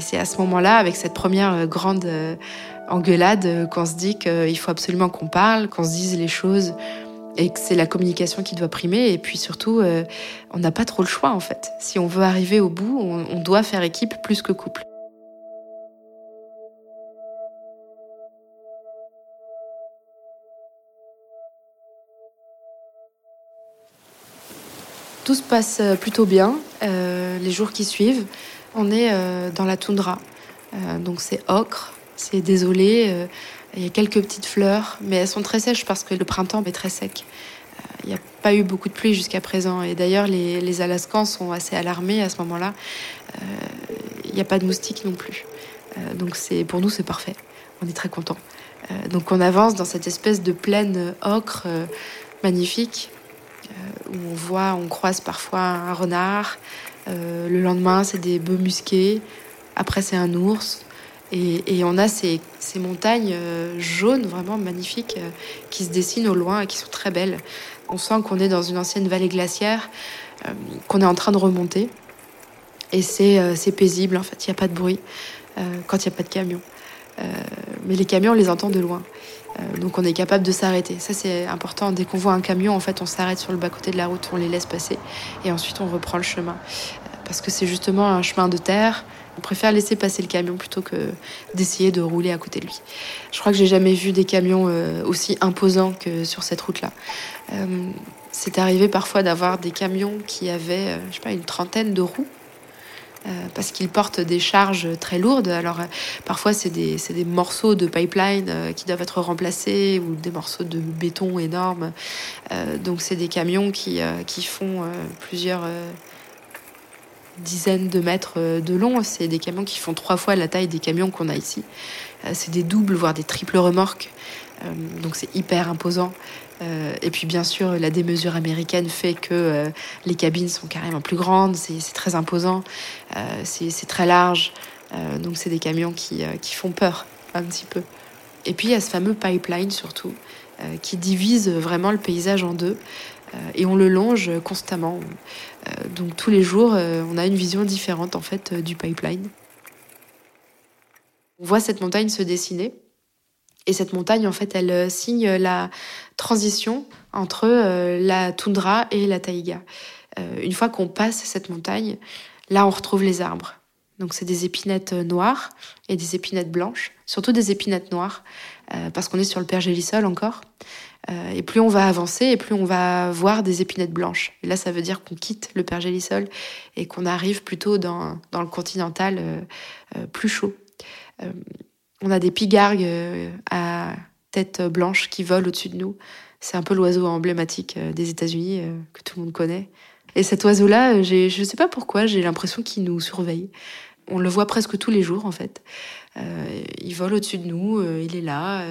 c'est à ce moment-là, avec cette première euh, grande euh, engueulade, qu'on se dit qu'il faut absolument qu'on parle, qu'on se dise les choses et que c'est la communication qui doit primer. Et puis surtout, euh, on n'a pas trop le choix en fait. Si on veut arriver au bout, on, doit faire équipe plus que couple. Tout se passe euh, plutôt bien euh, les jours qui suivent. On est dans la toundra, donc c'est ocre, c'est désolé. Il y a quelques petites fleurs, mais elles sont très sèches parce que le printemps est très sec. Euh, il n'y a pas eu beaucoup de pluie jusqu'à présent. Et d'ailleurs, les, Alaskans sont assez alarmés à ce moment-là. Euh, il n'y a pas de moustiques non plus. Euh, donc c'est pour nous, c'est parfait. On est très contents. donc on avance dans cette espèce de plaine ocre magnifique où on voit, on croise parfois un renard. le lendemain, c'est des bœufs musqués. Après, c'est un ours. Et, on a ces, montagnes euh, jaunes vraiment magnifiques euh, qui se dessinent au loin et qui sont très belles. On sent qu'on est dans une ancienne vallée glaciaire. qu'on est en train de remonter. Et c'est paisible, en fait, il n'y a pas de bruit quand il n'y a pas de camion. mais les camions, on les entend de loin. donc on est capable de s'arrêter. Ça c'est important. Dès qu'on voit un camion, en fait, on s'arrête sur le bas-côté de la route, on les laisse passer et ensuite on reprend le chemin. parce que c'est justement un chemin de terre on préfère laisser passer le camion plutôt que d'essayer de rouler à côté de lui. Je crois que j'ai jamais vu des camions euh, aussi imposants que sur cette route-là. Euh, c'est arrivé parfois d'avoir des camions qui avaient, euh, je sais pas, une trentaine de roues. parce qu'ils portent des charges très lourdes. Alors parfois c'est des, des, morceaux de pipeline qui doivent être remplacés ou des morceaux de béton énormes. donc c'est des camions qui, qui font plusieurs dizaines de mètres euh, de long. C'est des camions qui font trois fois la taille des camions qu'on a ici. Euh, c'est des doubles, voire des triples remorques. Euh, donc c'est hyper imposant. Et puis bien sûr, la démesure américaine fait que les cabines sont carrément plus grandes, c'est très imposant, c'est très large. Donc c'est des camions qui, qui font peur un petit peu. Et puis il y a ce fameux pipeline surtout, qui divise vraiment le paysage en deux. Et on le longe constamment. Euh, donc tous les jours, euh, on a une vision différente en fait euh, du pipeline. On voit cette montagne se dessiner. Et cette montagne, en fait, elle signe la transition entre la toundra et la taïga. Une fois qu'on passe cette montagne, là, on retrouve les arbres. Donc, c'est des épinettes noires et des épinettes blanches, surtout des épinettes noires, parce qu'on est sur le pergélisol encore. Euh, et plus on va avancer, et plus on va voir des épinettes blanches. Et là, ça veut dire qu'on quitte le pergélisol et qu'on arrive plutôt dans, dans le continental euh, euh, plus chaud. on a des pigargues à tête blanche qui volent au-dessus de nous. C'est un peu l'oiseau emblématique des États-Unis que tout le monde connaît. Et cet oiseau-là, je ne sais pas pourquoi, j'ai l'impression qu'il nous surveille. On le voit presque tous les jours, en fait. Il vole au-dessus de nous, il est là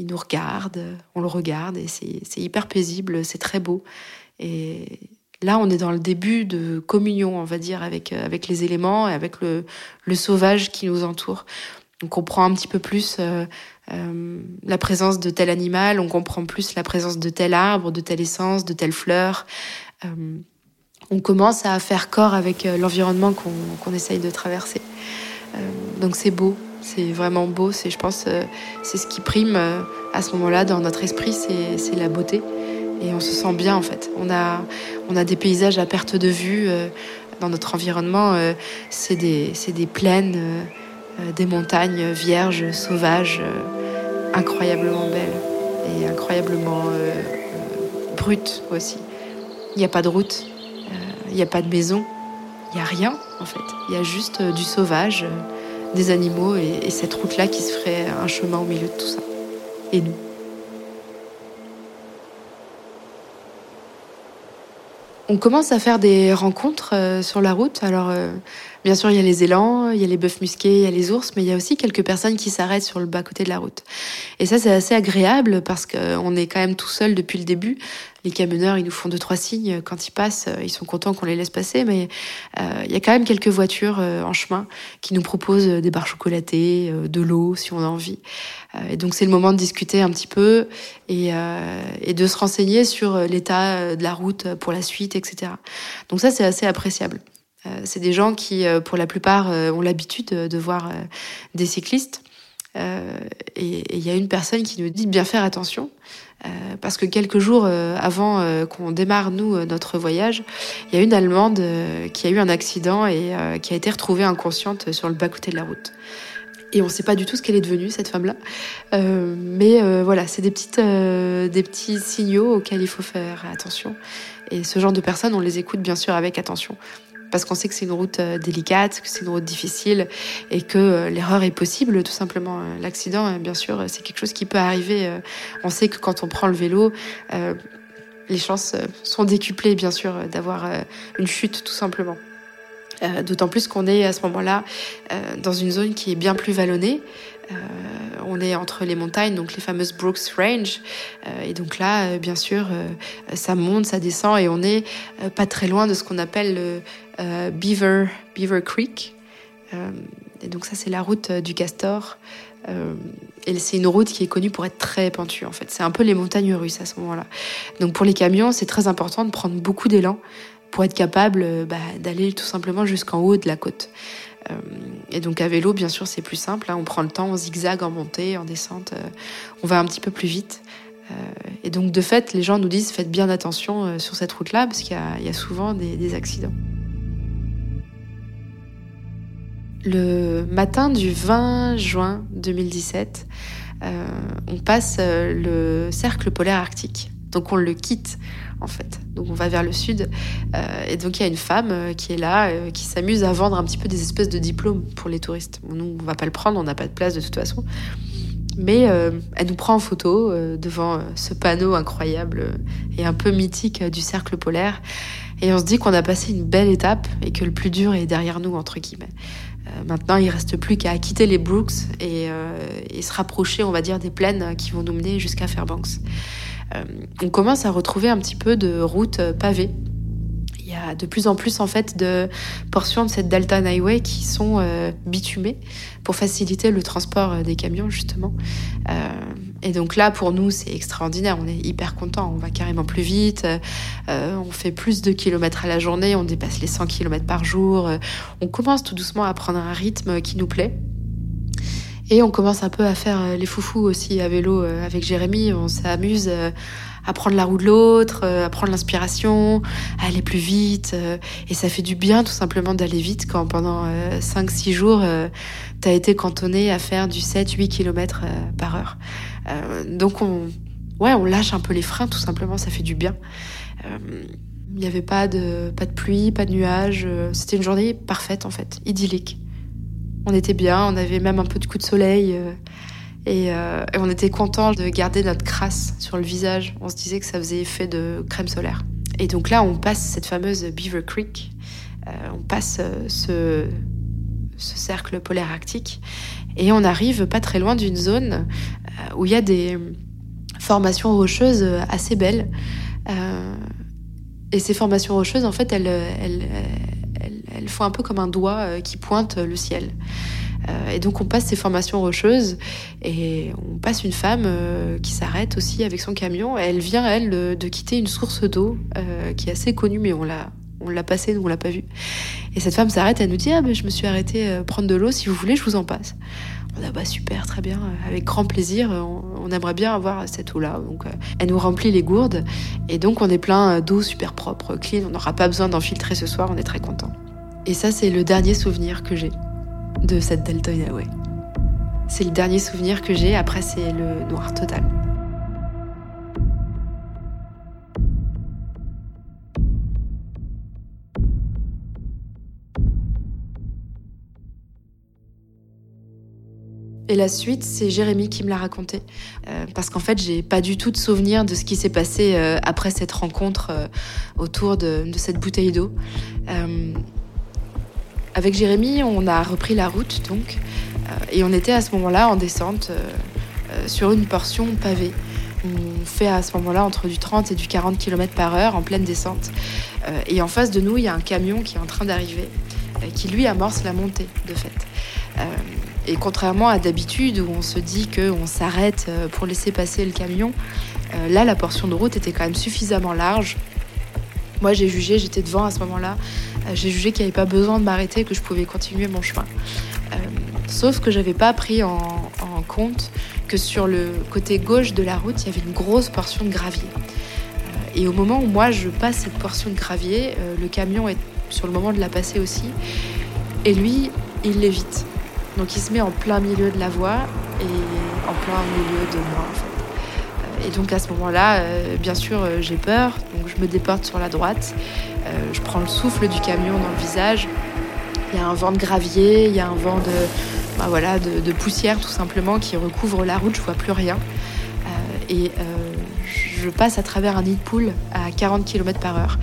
il nous regarde, on le regarde et c'est hyper paisible, c'est très beau. Et là, on est dans le début de communion, on va dire, avec, euh, les éléments et avec le, sauvage qui nous entoure. On comprend un petit peu plus euh, euh, la présence de tel animal, on comprend plus la présence de tel arbre, de telle essence, de telle fleur. on commence à faire corps avec l'environnement qu'on essaye de traverser. Donc c'est beau, c'est vraiment beau. C'est, je pense, euh, c'est ce qui prime euh, à ce moment-là dans notre esprit, c'est, la beauté. Et on se sent bien en fait. On a, on a des paysages à perte de vue euh, dans notre environnement. c'est des, c'est des plaines, des montagnes vierges, sauvages, incroyablement belles et incroyablement brutes aussi. Il n'y a pas de route, il n'y a pas de maison, il n'y a rien en fait. Il y a juste du sauvage des animaux et, cette route-là qui se ferait un chemin au milieu de tout ça. Et nous. On commence à faire des rencontres euh, sur la route. Alors, euh, bien sûr, il y a les élans, il y a les bœufs musqués, il y a les ours, mais il y a aussi quelques personnes qui s'arrêtent sur le bas-côté de la route. Et ça, c'est assez agréable parce qu'on est quand même tout seul depuis le début les camionneurs, ils nous font deux, trois signes quand ils passent. Euh, ils sont contents qu'on les laisse passer, mais euh, il y a quand même quelques voitures euh, en chemin qui nous proposent des barres chocolatées, de l'eau si on a envie. et donc c'est le moment de discuter un petit peu et de se renseigner sur l'état de la route pour la suite, etc. Donc ça, c'est assez appréciable. C'est des gens qui, pour la plupart, ont l'habitude de voir des cyclistes. et il y a une personne qui nous dit bien faire attention euh, parce que quelques jours euh, avant euh, qu'on démarre, nous, notre voyage, il y a une Allemande qui a eu un accident et qui a été retrouvée inconsciente sur le bas-côté de la route. Et on ne sait pas du tout ce qu'elle est devenue, cette femme-là. mais voilà, c'est des, petites, des petits signaux auxquels il faut faire attention. Et ce genre de personnes, on les écoute bien sûr avec attention parce qu'on sait que c'est une route euh, délicate, que c'est une route difficile et que euh, l'erreur est possible tout simplement. Euh, l'accident, bien sûr, c'est quelque chose qui peut arriver. On sait que quand on prend le vélo, les chances sont décuplées, bien sûr, d'avoir une chute tout simplement. D'autant plus qu'on est à ce moment-là dans une zone qui est bien plus vallonnée. on est entre les montagnes, donc les fameuses Brooks Range. et donc là, bien sûr, ça monte, ça descend, et on est pas très loin de ce qu'on appelle le, euh, Beaver, Beaver Creek. Euh, et donc ça, c'est la route euh, du Castor. et c'est une route qui est connue pour être très pentue, en fait. C'est un peu les montagnes russes à ce moment-là. Donc pour les camions, c'est très important de prendre beaucoup d'élan pour être capable bah, d'aller tout simplement jusqu'en haut de la côte. et donc à vélo, bien sûr, c'est plus simple. Hein. on prend le temps, on zigzag en montée, en descente, on va un petit peu plus vite. et donc de fait, les gens nous disent faites bien attention sur cette route-là parce qu'il y, a souvent des accidents. Le matin du 20 juin 2017, euh, on passe euh, le cercle polaire arctique. Donc on le quitte en fait. Donc on va vers le sud. Euh, et donc il y a une femme qui est là, qui s'amuse à vendre un petit peu des espèces de diplômes pour les touristes. nous, on va pas le prendre, on n'a pas de place de toute façon. Mais elle nous prend en photo devant ce panneau incroyable et un peu mythique du cercle polaire. Et on se dit qu'on a passé une belle étape et que le plus dur est derrière nous, entre guillemets. Euh, maintenant, il reste plus qu'à quitter les Brooks euh, et, se rapprocher, on va dire, des plaines qui vont nous mener jusqu'à Fairbanks. Euh, on commence à retrouver un petit peu de routes pavées il y a de plus en plus en fait de portions de cette Dalton Highway qui sont bitumées pour faciliter le transport des camions justement. Et donc là, pour nous, c'est extraordinaire. On est hyper content. On va carrément plus vite. Euh, on fait plus de kilomètres à la journée. On dépasse les 100 kilomètres par jour. Euh, on commence tout doucement à prendre un rythme qui nous plaît. Et on commence un peu à faire euh, les foufous aussi à vélo avec Jérémy. On s'amuse à prendre la roue de l'autre, à prendre l'inspiration, à aller plus vite. Et ça fait du bien tout simplement d'aller vite quand pendant 5-6 jours, tu as été cantonné à faire du 7-8 km par heure. Euh, donc on, ouais, on lâche un peu les freins tout simplement, ça fait du bien. Euh, il n'y avait pas de, pas de pluie, pas de nuages. Euh, c'était une journée parfaite en fait, idyllique. On était bien, on avait même un peu de coup de soleil. Et, on était content de garder notre crasse sur le visage. On se disait que ça faisait effet de crème solaire. Et donc là, on passe cette fameuse Beaver Creek. on passe ce, ce cercle polaire arctique. Et on arrive pas très loin d'une zone euh, où il y a des formations rocheuses assez belles. Euh, et ces formations rocheuses, en fait, elles, font un peu comme un doigt euh, qui pointe le ciel. Et donc on passe ces formations rocheuses et on passe une femme qui s'arrête aussi avec son camion. Elle vient, elle, de, quitter une source d'eau qui est assez connue, mais on l'a on l'a passée, on l'a pas vue. Et cette femme s'arrête, elle nous dit ah ben je me suis arrêtée prendre de l'eau, si vous voulez je vous en passe. On a bah super, très bien, avec grand plaisir. On, aimerait bien avoir cette eau-là. Donc, euh, elle nous remplit les gourdes et donc on est plein d'eau super propre, clean. On n'aura pas besoin d'en filtrer ce soir. On est très content. Et ça, c'est le dernier souvenir que j'ai de cette Delta Highway. C'est le dernier souvenir que j'ai. Après, c'est le noir total. Et la suite, c'est Jérémy qui me l'a raconté. Euh, parce qu'en fait, j'ai pas du tout de souvenir de ce qui s'est passé euh, après cette rencontre euh, autour de, cette bouteille d'eau. avec Jérémy, on a repris la route, donc, et on était à ce moment-là en descente sur une portion pavée. On fait à ce moment-là entre du 30 et du 40 km par heure en pleine descente. et en face de nous, il y a un camion qui est en train d'arriver, qui lui amorce la montée, de fait. Et contrairement à d'habitude où on se dit qu'on s'arrête euh, pour laisser passer le camion, euh, là la portion de route était quand même suffisamment large. Moi j'ai jugé, j'étais devant à ce moment-là, euh, j'ai jugé qu'il n'y avait pas besoin de m'arrêter, que je pouvais continuer mon chemin. sauf que j'avais pas pris en, compte que sur le côté gauche de la route, il y avait une grosse portion de gravier. et au moment où moi je passe cette portion de gravier, le camion est sur le moment de la passer aussi. Et lui, il l'évite. Donc il se met en plein milieu de la voie et en plein milieu de moi. Euh, et donc à ce moment-là, euh, bien sûr, euh, j'ai peur, donc je me déporte sur la droite. je prends le souffle du camion dans le visage. Il y a un vent de gravier, il y a un vent de, bah voilà, de, poussière tout simplement qui recouvre la route, je vois plus rien. et je passe à travers un nid de poule à 40 km par heure.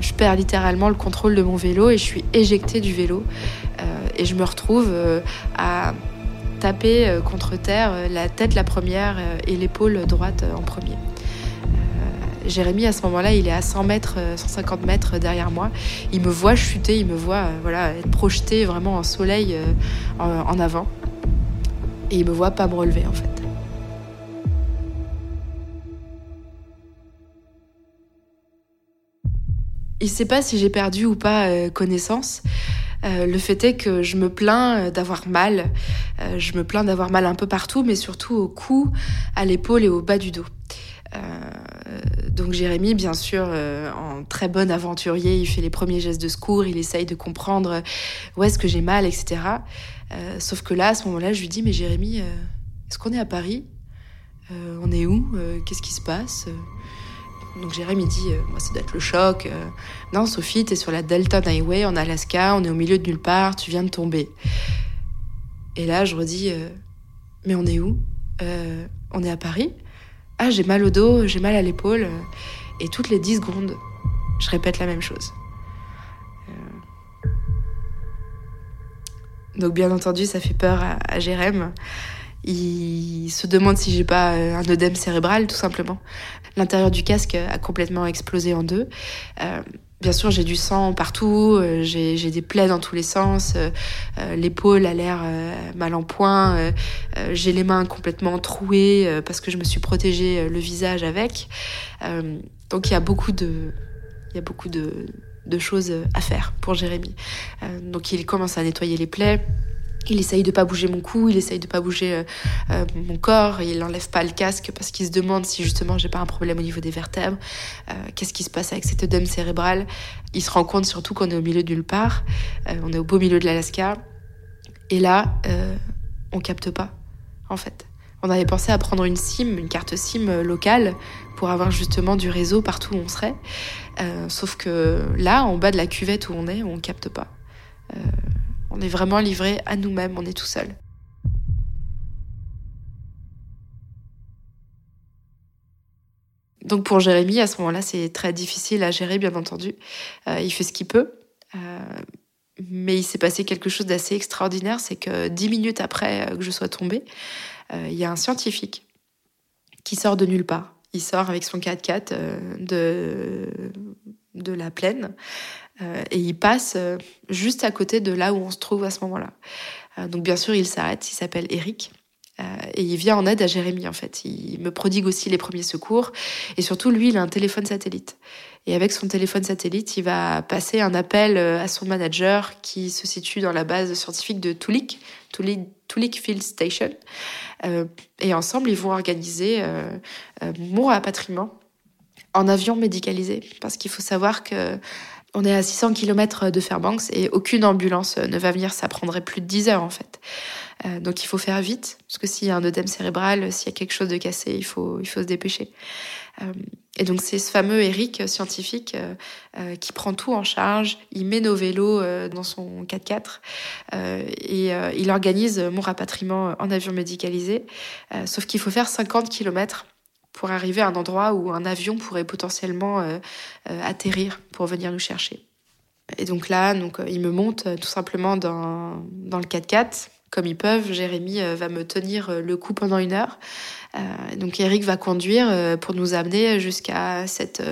Je perds littéralement le contrôle de mon vélo et je suis éjectée du vélo et je me retrouve euh, à taper euh, contre terre euh, la tête la première et l'épaule droite en premier. Jérémy, à ce moment-là, il est à 100 mètres, 150 mètres derrière moi. Il me voit chuter, il me voit voilà, être projeté vraiment en soleil en, avant. Et il me voit pas me relever, en fait. Il ne sait pas si j'ai perdu ou pas connaissance. le fait est que je me plains d'avoir mal. je me plains d'avoir mal un peu partout, mais surtout au cou, à l'épaule et au bas du dos. donc Jérémy, bien sûr, en très bon aventurier, il fait les premiers gestes de secours, il essaye de comprendre où est-ce que j'ai mal, etc. sauf que là, à ce moment-là, je lui dis, mais Jérémy, est-ce qu'on est à Paris? Euh, On est où? Euh, Qu'est-ce qui se passe? Donc Jérémy dit, euh, moi ça doit être le choc. non, Sophie, t'es sur la Delta Highway en Alaska, on est au milieu de nulle part, tu viens de tomber. Et là, je redis, mais on est où? On est à Paris? Ah, j'ai mal au dos, j'ai mal à l'épaule. Et toutes les 10 secondes, je répète la même chose. Donc bien entendu, ça fait peur à, à Jérém. Il se demande si j'ai pas euh, un œdème cérébral, tout simplement. L'intérieur du casque a complètement explosé en deux. Euh, bien sûr, j'ai du sang partout, euh, j'ai des plaies dans tous les sens, l'épaule a l'air mal en point, j'ai les mains complètement trouées parce que je me suis protégé le visage avec. donc il y a beaucoup de choses à faire pour Jérémy. donc il commence à nettoyer les plaies. Il essaye de pas bouger mon cou, il essaye de pas bouger euh, euh, mon corps, il n'enlève pas le casque parce qu'il se demande si justement j'ai pas un problème au niveau des vertèbres. Euh, qu'est-ce qui se passe avec cet œdème cérébral Il se rend compte surtout qu'on est au milieu nulle part, on est au beau milieu de l'Alaska, et là, on capte pas, en fait. On avait pensé à prendre une SIM, une carte SIM locale, pour avoir justement du réseau partout où on serait. sauf que là, en bas de la cuvette où on est, on capte pas. On est vraiment livré à nous-mêmes, on est tout seul. Donc pour Jérémy, à ce moment-là, c'est très difficile à gérer, bien entendu. Euh, il fait ce qu'il peut. Euh, mais il s'est passé quelque chose d'assez extraordinaire, c'est que dix minutes après que je sois tombée, euh, il y a un scientifique qui sort de nulle part. Il sort avec son 4x4 de, de la plaine euh, et il passe euh, juste à côté de là où on se trouve à ce moment-là. Euh, donc bien sûr, il s'arrête, il s'appelle Eric. et il vient en aide à Jérémy en fait. Il me prodigue aussi les premiers secours et surtout lui, il a un téléphone satellite. Et avec son téléphone satellite, il va passer un appel à son manager qui se situe dans la base scientifique de Tulik, Tulik, Field Station. et ensemble, ils vont organiser mon rapatriement en avion médicalisé parce qu'il faut savoir que on est à 600 km de Fairbanks et aucune ambulance ne va venir. Ça prendrait plus de 10 heures en fait. Euh, donc il faut faire vite parce que s'il y a un œdème cérébral, s'il y a quelque chose de cassé, il faut, se dépêcher. Euh, et donc c'est ce fameux Eric scientifique euh, qui prend tout en charge. Il met nos vélos dans son 4x4 et il organise mon rapatriement en avion médicalisé. sauf qu'il faut faire 50 km pour arriver à un endroit où un avion pourrait potentiellement euh, euh, atterrir pour venir nous chercher. Et donc là, donc, euh, ils me montent tout simplement dans, dans le 4x4 comme ils peuvent. Jérémy va me tenir le coup pendant une heure. donc Eric va conduire pour nous amener jusqu'à cette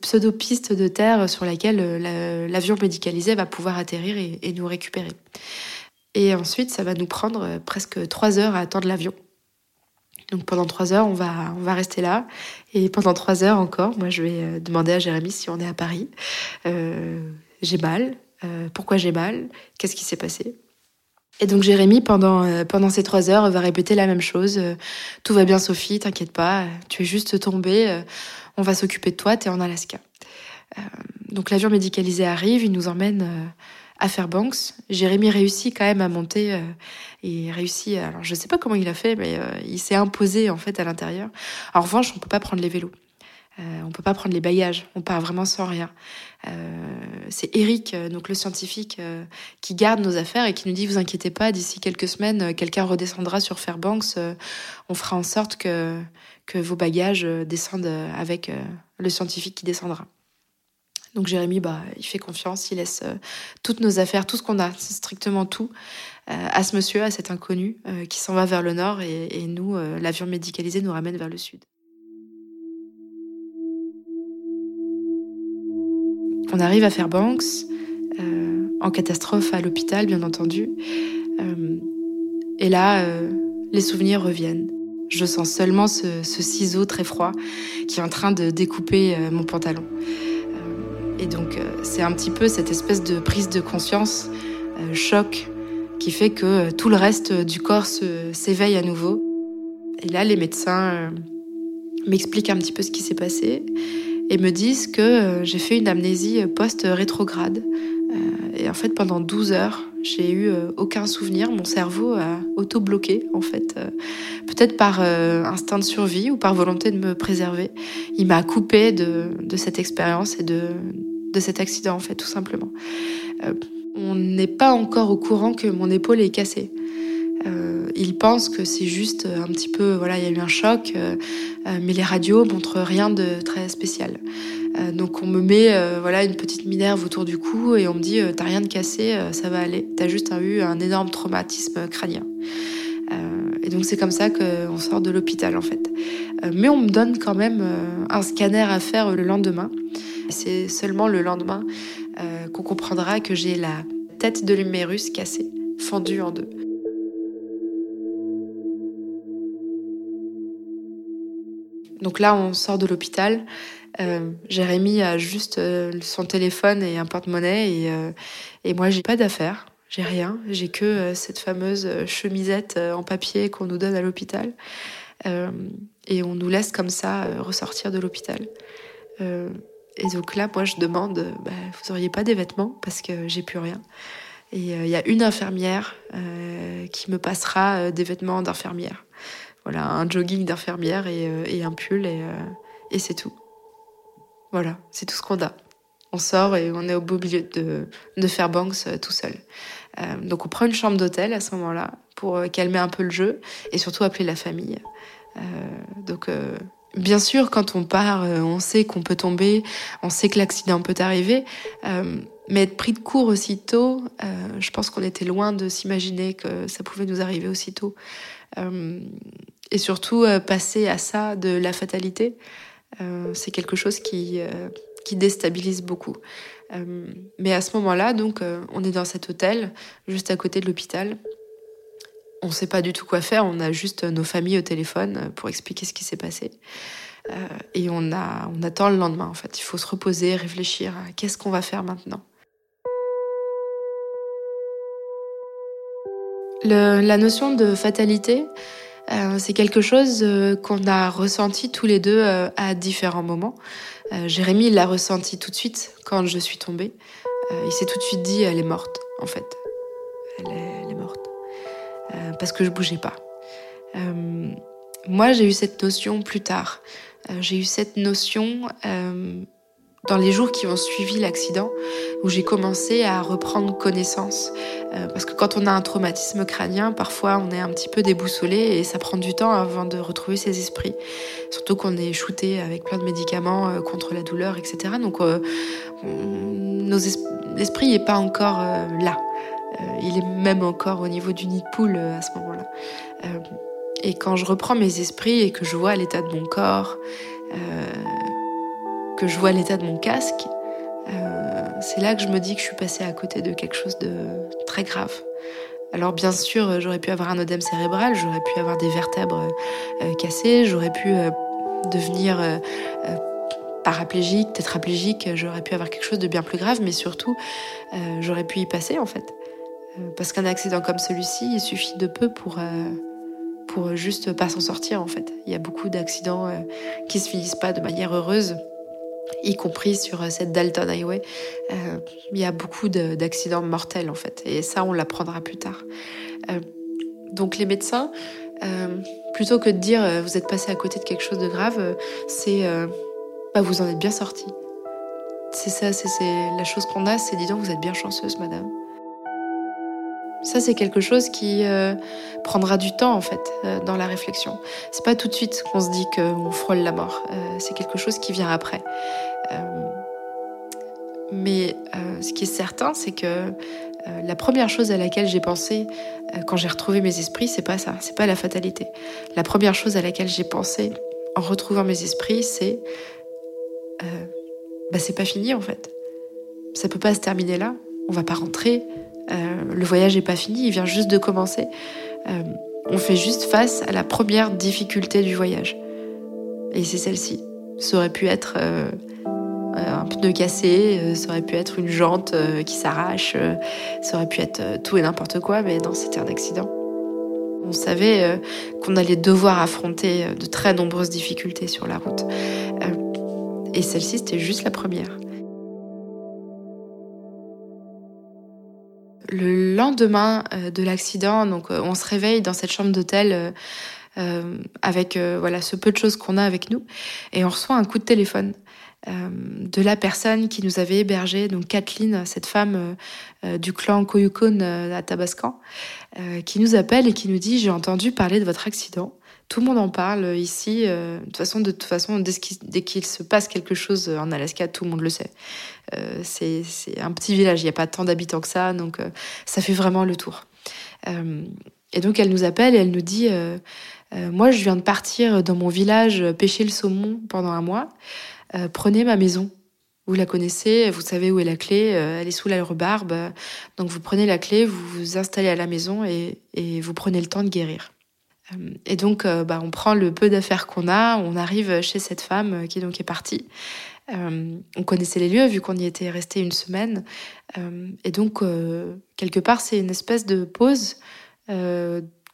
pseudo-piste de terre sur laquelle l'avion médicalisé va pouvoir atterrir et, et, nous récupérer. Et ensuite, ça va nous prendre presque trois heures à attendre l'avion. Donc pendant trois heures, on va, on va rester là. Et pendant trois heures encore, moi, je vais euh, demander à Jérémy si on est à Paris. Euh, j'ai mal. Euh, pourquoi j'ai mal? Qu'est-ce qui s'est passé? Et donc Jérémy, pendant, pendant ces trois heures, va répéter la même chose. Tout va bien, Sophie, t'inquiète pas. Tu es juste tombée. on va s'occuper de toi. T'es en Alaska. donc l'avion médicalisé arrive. Il nous emmène à Fairbanks. Jérémy réussit quand même à monter et réussit. Alors je sais pas comment il a fait, mais euh, il s'est imposé en fait à l'intérieur. En revanche, on peut pas prendre les vélos. Euh, on peut pas prendre les bagages, on part vraiment sans rien. Euh, c'est Eric, euh, donc le scientifique, euh, qui garde nos affaires et qui nous dit vous inquiétez pas, d'ici quelques semaines, quelqu'un redescendra sur Fairbanks. on fera en sorte que vos bagages descendent avec le scientifique qui descendra. Donc Jérémy, bah, il fait confiance, il laisse toutes nos affaires, tout ce qu'on a, strictement tout, euh, à ce monsieur, à cet inconnu, euh, qui s'en va vers le nord et, nous, euh, l'avion médicalisé nous ramène vers le sud. On arrive à Fairbanks, en catastrophe à l'hôpital, bien entendu. et là, les souvenirs reviennent. Je sens seulement ce, ciseau très froid qui est en train de découper mon pantalon. Et donc, c'est un petit peu cette espèce de prise de conscience, choc, qui fait que tout le reste du corps s'éveille à nouveau. Et là, les médecins m'expliquent un petit peu ce qui s'est passé et me disent que j'ai fait une amnésie post-rétrograde. Et en fait, pendant 12 heures, j'ai eu euh, aucun souvenir. Mon cerveau a auto-bloqué, en fait. Euh, peut-être par euh, instinct de survie ou par volonté de me préserver. Il m'a coupé de, de cette expérience et de, de cet accident, en fait, tout simplement. on n'est pas encore au courant que mon épaule est cassée. Euh, il pense que c'est juste un petit peu, voilà, il y a eu un choc, mais les radios montrent rien de très spécial. Euh, donc on me met euh, voilà une petite minerve autour du cou et on me dit euh, t'as rien de cassé, ça va aller. T'as juste eu un énorme traumatisme crânien. Et donc c'est comme ça qu'on sort de l'hôpital en fait. mais on me donne quand même un scanner à faire le lendemain. C'est seulement le lendemain qu'on comprendra que j'ai la tête de l'humérus cassée, fendue en deux. Donc là, on sort de l'hôpital. Euh, Jérémy a juste euh, son téléphone et un porte-monnaie et, euh, et moi j'ai pas d'affaires, j'ai rien, j'ai que cette fameuse chemisette en papier qu'on nous donne à l'hôpital et on nous laisse comme ça ressortir de l'hôpital. et donc là, moi je demande, bah, vous auriez pas des vêtements parce que j'ai plus rien. Et il y a une infirmière qui me passera des vêtements d'infirmière. Voilà, un jogging d'infirmière et, un pull et, c'est tout. Voilà, c'est tout ce qu'on a. On sort et on est au beau milieu de, de Fairbanks euh, tout seul. Euh, donc on prend une chambre d'hôtel à ce moment-là pour euh, calmer un peu le jeu et surtout appeler la famille. donc bien sûr, quand on part, on sait qu'on peut tomber, on sait que l'accident peut arriver. mais être pris de court aussitôt, je pense qu'on était loin de s'imaginer que ça pouvait nous arriver aussitôt. et surtout, passer à ça de la fatalité. Euh, c'est quelque chose euh, qui déstabilise beaucoup. Euh, mais à ce moment-là, donc, on est dans cet hôtel, juste à côté de l'hôpital. On ne sait pas du tout quoi faire, on a juste nos familles au téléphone pour expliquer ce qui s'est passé. et on, a, on attend le lendemain, en fait. Il faut se reposer, réfléchir à qu'est-ce qu'on va faire maintenant. la notion de fatalité, euh, c'est quelque chose euh, qu'on a ressenti tous les deux euh, à différents moments. Jérémy l'a ressenti tout de suite quand je suis tombée. il s'est tout de suite dit elle est morte en fait. Elle est, morte parce que je bougeais pas. moi j'ai eu cette notion plus tard. j'ai eu cette notion dans les jours qui ont suivi l'accident, où j'ai commencé à reprendre connaissance. Euh, parce que quand on a un traumatisme crânien, parfois on est un petit peu déboussolé et ça prend du temps avant de retrouver ses esprits. Surtout qu'on est shooté avec plein de médicaments euh, contre la douleur, etc. Donc euh, l'esprit n'est pas encore là. il est même encore au niveau du nid de poule à ce moment-là. et quand je reprends mes esprits et que je vois l'état de mon corps, que je vois l'état de mon casque, euh, c'est là que je me dis que je suis passée à côté de quelque chose de très grave. Alors bien sûr, j'aurais pu avoir un œdème cérébral, j'aurais pu avoir des vertèbres euh, cassées, j'aurais pu euh, devenir paraplégique, tétraplégique, j'aurais pu avoir quelque chose de bien plus grave, mais surtout, j'aurais pu y passer en fait. parce qu'un accident comme celui-ci, il suffit de peu pour pour juste pas s'en sortir en fait. Il y a beaucoup d'accidents qui se finissent pas de manière heureuse y compris sur euh, cette Dalton Highway. Euh, il y a beaucoup d'accidents mortels en fait, et ça on l'apprendra plus tard. Euh, donc les médecins, plutôt que de dire vous êtes passé à côté de quelque chose de grave, c'est bah, vous en êtes bien sorti. C'est ça, c'est la chose qu'on a, c'est dis donc vous êtes bien chanceuse madame. Ça, c'est quelque chose qui euh, prendra du temps en fait euh, dans la réflexion. C'est pas tout de suite qu'on se dit qu'on frôle la mort. Euh, c'est quelque chose qui vient après. mais ce qui est certain, c'est que la première chose à laquelle j'ai pensé quand j'ai retrouvé mes esprits, c'est pas ça, c'est pas la fatalité. La première chose à laquelle j'ai pensé en retrouvant mes esprits, c'est bah c'est pas fini en fait. Ça peut pas se terminer là. On va pas rentrer le voyage n'est pas fini, il vient juste de commencer. Euh, on fait juste face à la première difficulté du voyage. Et c'est celle-ci. Ça aurait pu être euh, un pneu cassé, ça aurait pu être une jante qui s'arrache, ça aurait pu être tout et n'importe quoi, mais non, c'était un accident. On savait qu'on allait devoir affronter de très nombreuses difficultés sur la route. Et celle-ci, c'était juste la première. Le lendemain de l'accident, donc on se réveille dans cette chambre d'hôtel euh, avec euh, voilà ce peu de choses qu'on a avec nous, et on reçoit un coup de téléphone. Euh, de la personne qui nous avait hébergé, donc Kathleen, cette femme du clan Koyukon à Tabascan, qui nous appelle et qui nous dit j'ai entendu parler de votre accident. Tout le monde en parle ici. de toute façon, de toute façon, dès qu'il se passe quelque chose en Alaska, tout le monde le sait. c'est un petit village, il n'y a pas tant d'habitants que ça, donc ça fait vraiment le tour. et donc elle nous appelle et elle nous dit euh, moi, je viens de partir dans mon village pêcher le saumon pendant un mois. Euh, prenez ma maison. Vous la connaissez, vous savez où est la clé, euh, elle est sous la rhubarbe. Donc vous prenez la clé, vous vous installez à la maison et, vous prenez le temps de guérir. Et donc, bah, on prend le peu d'affaires qu'on a, on arrive chez cette femme qui donc est partie. on connaissait les lieux vu qu'on y était resté une semaine. et donc, quelque part, c'est une espèce de pause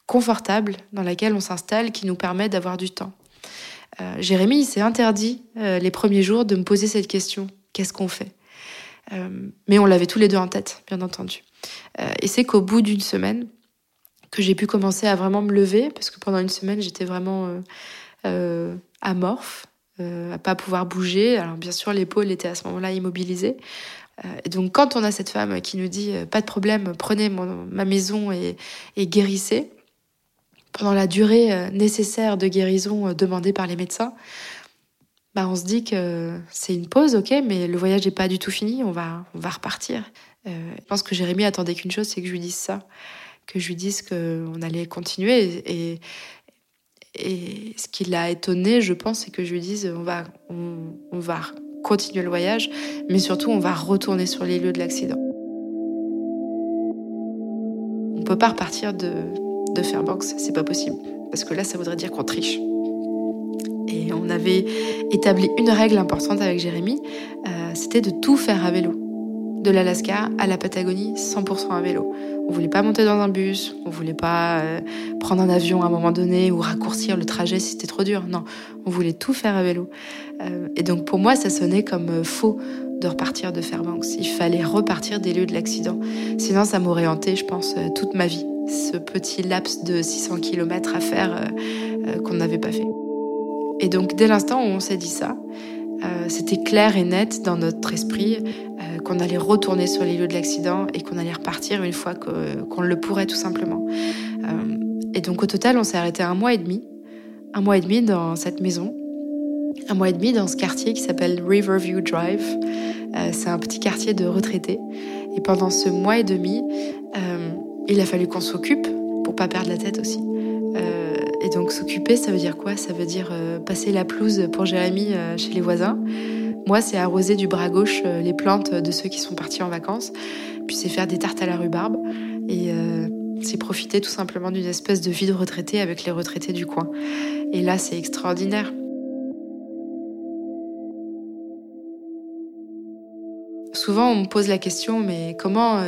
confortable dans laquelle on s'installe qui nous permet d'avoir du temps. Euh, Jérémy s'est interdit euh, les premiers jours de me poser cette question qu'est-ce qu'on fait? Euh, Mais on l'avait tous les deux en tête, bien entendu. et c'est qu'au bout d'une semaine que j'ai pu commencer à vraiment me lever, parce que pendant une semaine j'étais vraiment amorphe, à pas pouvoir bouger. Alors bien sûr l'épaule était à ce moment-là immobilisée. Et donc quand on a cette femme qui nous dit pas de problème, prenez ma maison et, guérissez, pendant la durée euh, nécessaire de guérison euh, demandée par les médecins, bah on se dit que c'est une pause, ok, mais le voyage n'est pas du tout fini, on va, on va repartir. Euh, je pense que Jérémy attendait qu'une chose, c'est que je lui dise ça, que je lui dise qu'on allait continuer. Et, ce qui l'a étonné, je pense, c'est que je lui dise on va, on va continuer le voyage, mais surtout on va retourner sur les lieux de l'accident. On peut pas repartir de de Fairbanks, c'est pas possible. Parce que là, ça voudrait dire qu'on triche. Et on avait établi une règle importante avec Jérémy, euh, c'était de tout faire à vélo. De l'Alaska à la Patagonie, 100% à vélo. On voulait pas monter dans un bus, on voulait pas euh, prendre un avion à un moment donné ou raccourcir le trajet si c'était trop dur. Non, on voulait tout faire à vélo. Euh, et donc pour moi, ça sonnait comme faux de repartir de Fairbanks. Il fallait repartir des lieux de l'accident. Sinon, ça m'aurait hanté, je pense, toute ma vie ce petit laps de 600 km à faire euh, euh, qu'on n'avait pas fait. Et donc dès l'instant où on s'est dit ça, euh, c'était clair et net dans notre esprit qu'on allait retourner sur les lieux de l'accident et qu'on allait repartir une fois qu'on le pourrait tout simplement. et donc au total, on s'est arrêté un mois et demi, un mois et demi dans cette maison, un mois et demi dans ce quartier qui s'appelle Riverview Drive. c'est un petit quartier de retraités. Et pendant ce mois et demi, il a fallu qu'on s'occupe pour pas perdre la tête aussi. Euh, et donc s'occuper, ça veut dire quoi? Ça veut dire euh, passer la pelouse pour Jérémy euh, chez les voisins. Moi, c'est arroser du bras gauche les plantes de ceux qui sont partis en vacances. Puis c'est faire des tartes à la rhubarbe. Et c'est profiter tout simplement d'une espèce de vie de retraité avec les retraités du coin. Et là, c'est extraordinaire. Souvent, on me pose la question, mais comment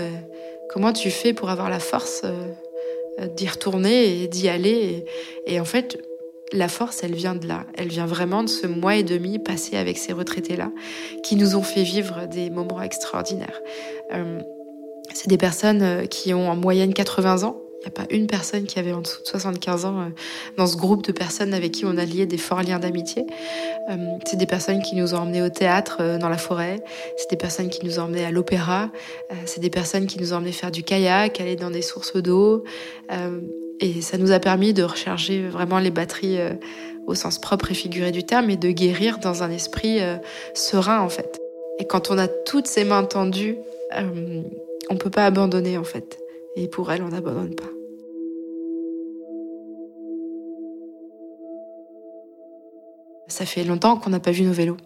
Comment tu fais pour avoir la force euh, d'y retourner et d'y aller et, en fait, la force, elle vient de là. Elle vient vraiment de ce mois et demi passé avec ces retraités-là, qui nous ont fait vivre des moments extraordinaires. Euh, c'est des personnes euh, qui ont en moyenne 80 ans, il n'y a pas une personne qui avait en dessous de 75 ans euh, dans ce groupe de personnes avec qui on a lié des forts liens d'amitié. Euh, c'est des personnes qui nous ont emmenés au théâtre euh, dans la forêt. C'est des personnes qui nous ont emmenés à l'opéra. C'est des personnes qui nous ont emmenés faire du kayak, aller dans des sources d'eau. Et ça nous a permis de recharger vraiment les batteries au sens propre et figuré du terme et de guérir dans un esprit serein en fait. Et quand on a toutes ces mains tendues, on peut pas abandonner en fait. Et pour elle, on n'abandonne pas. Ça fait longtemps qu'on n'a pas vu nos vélos.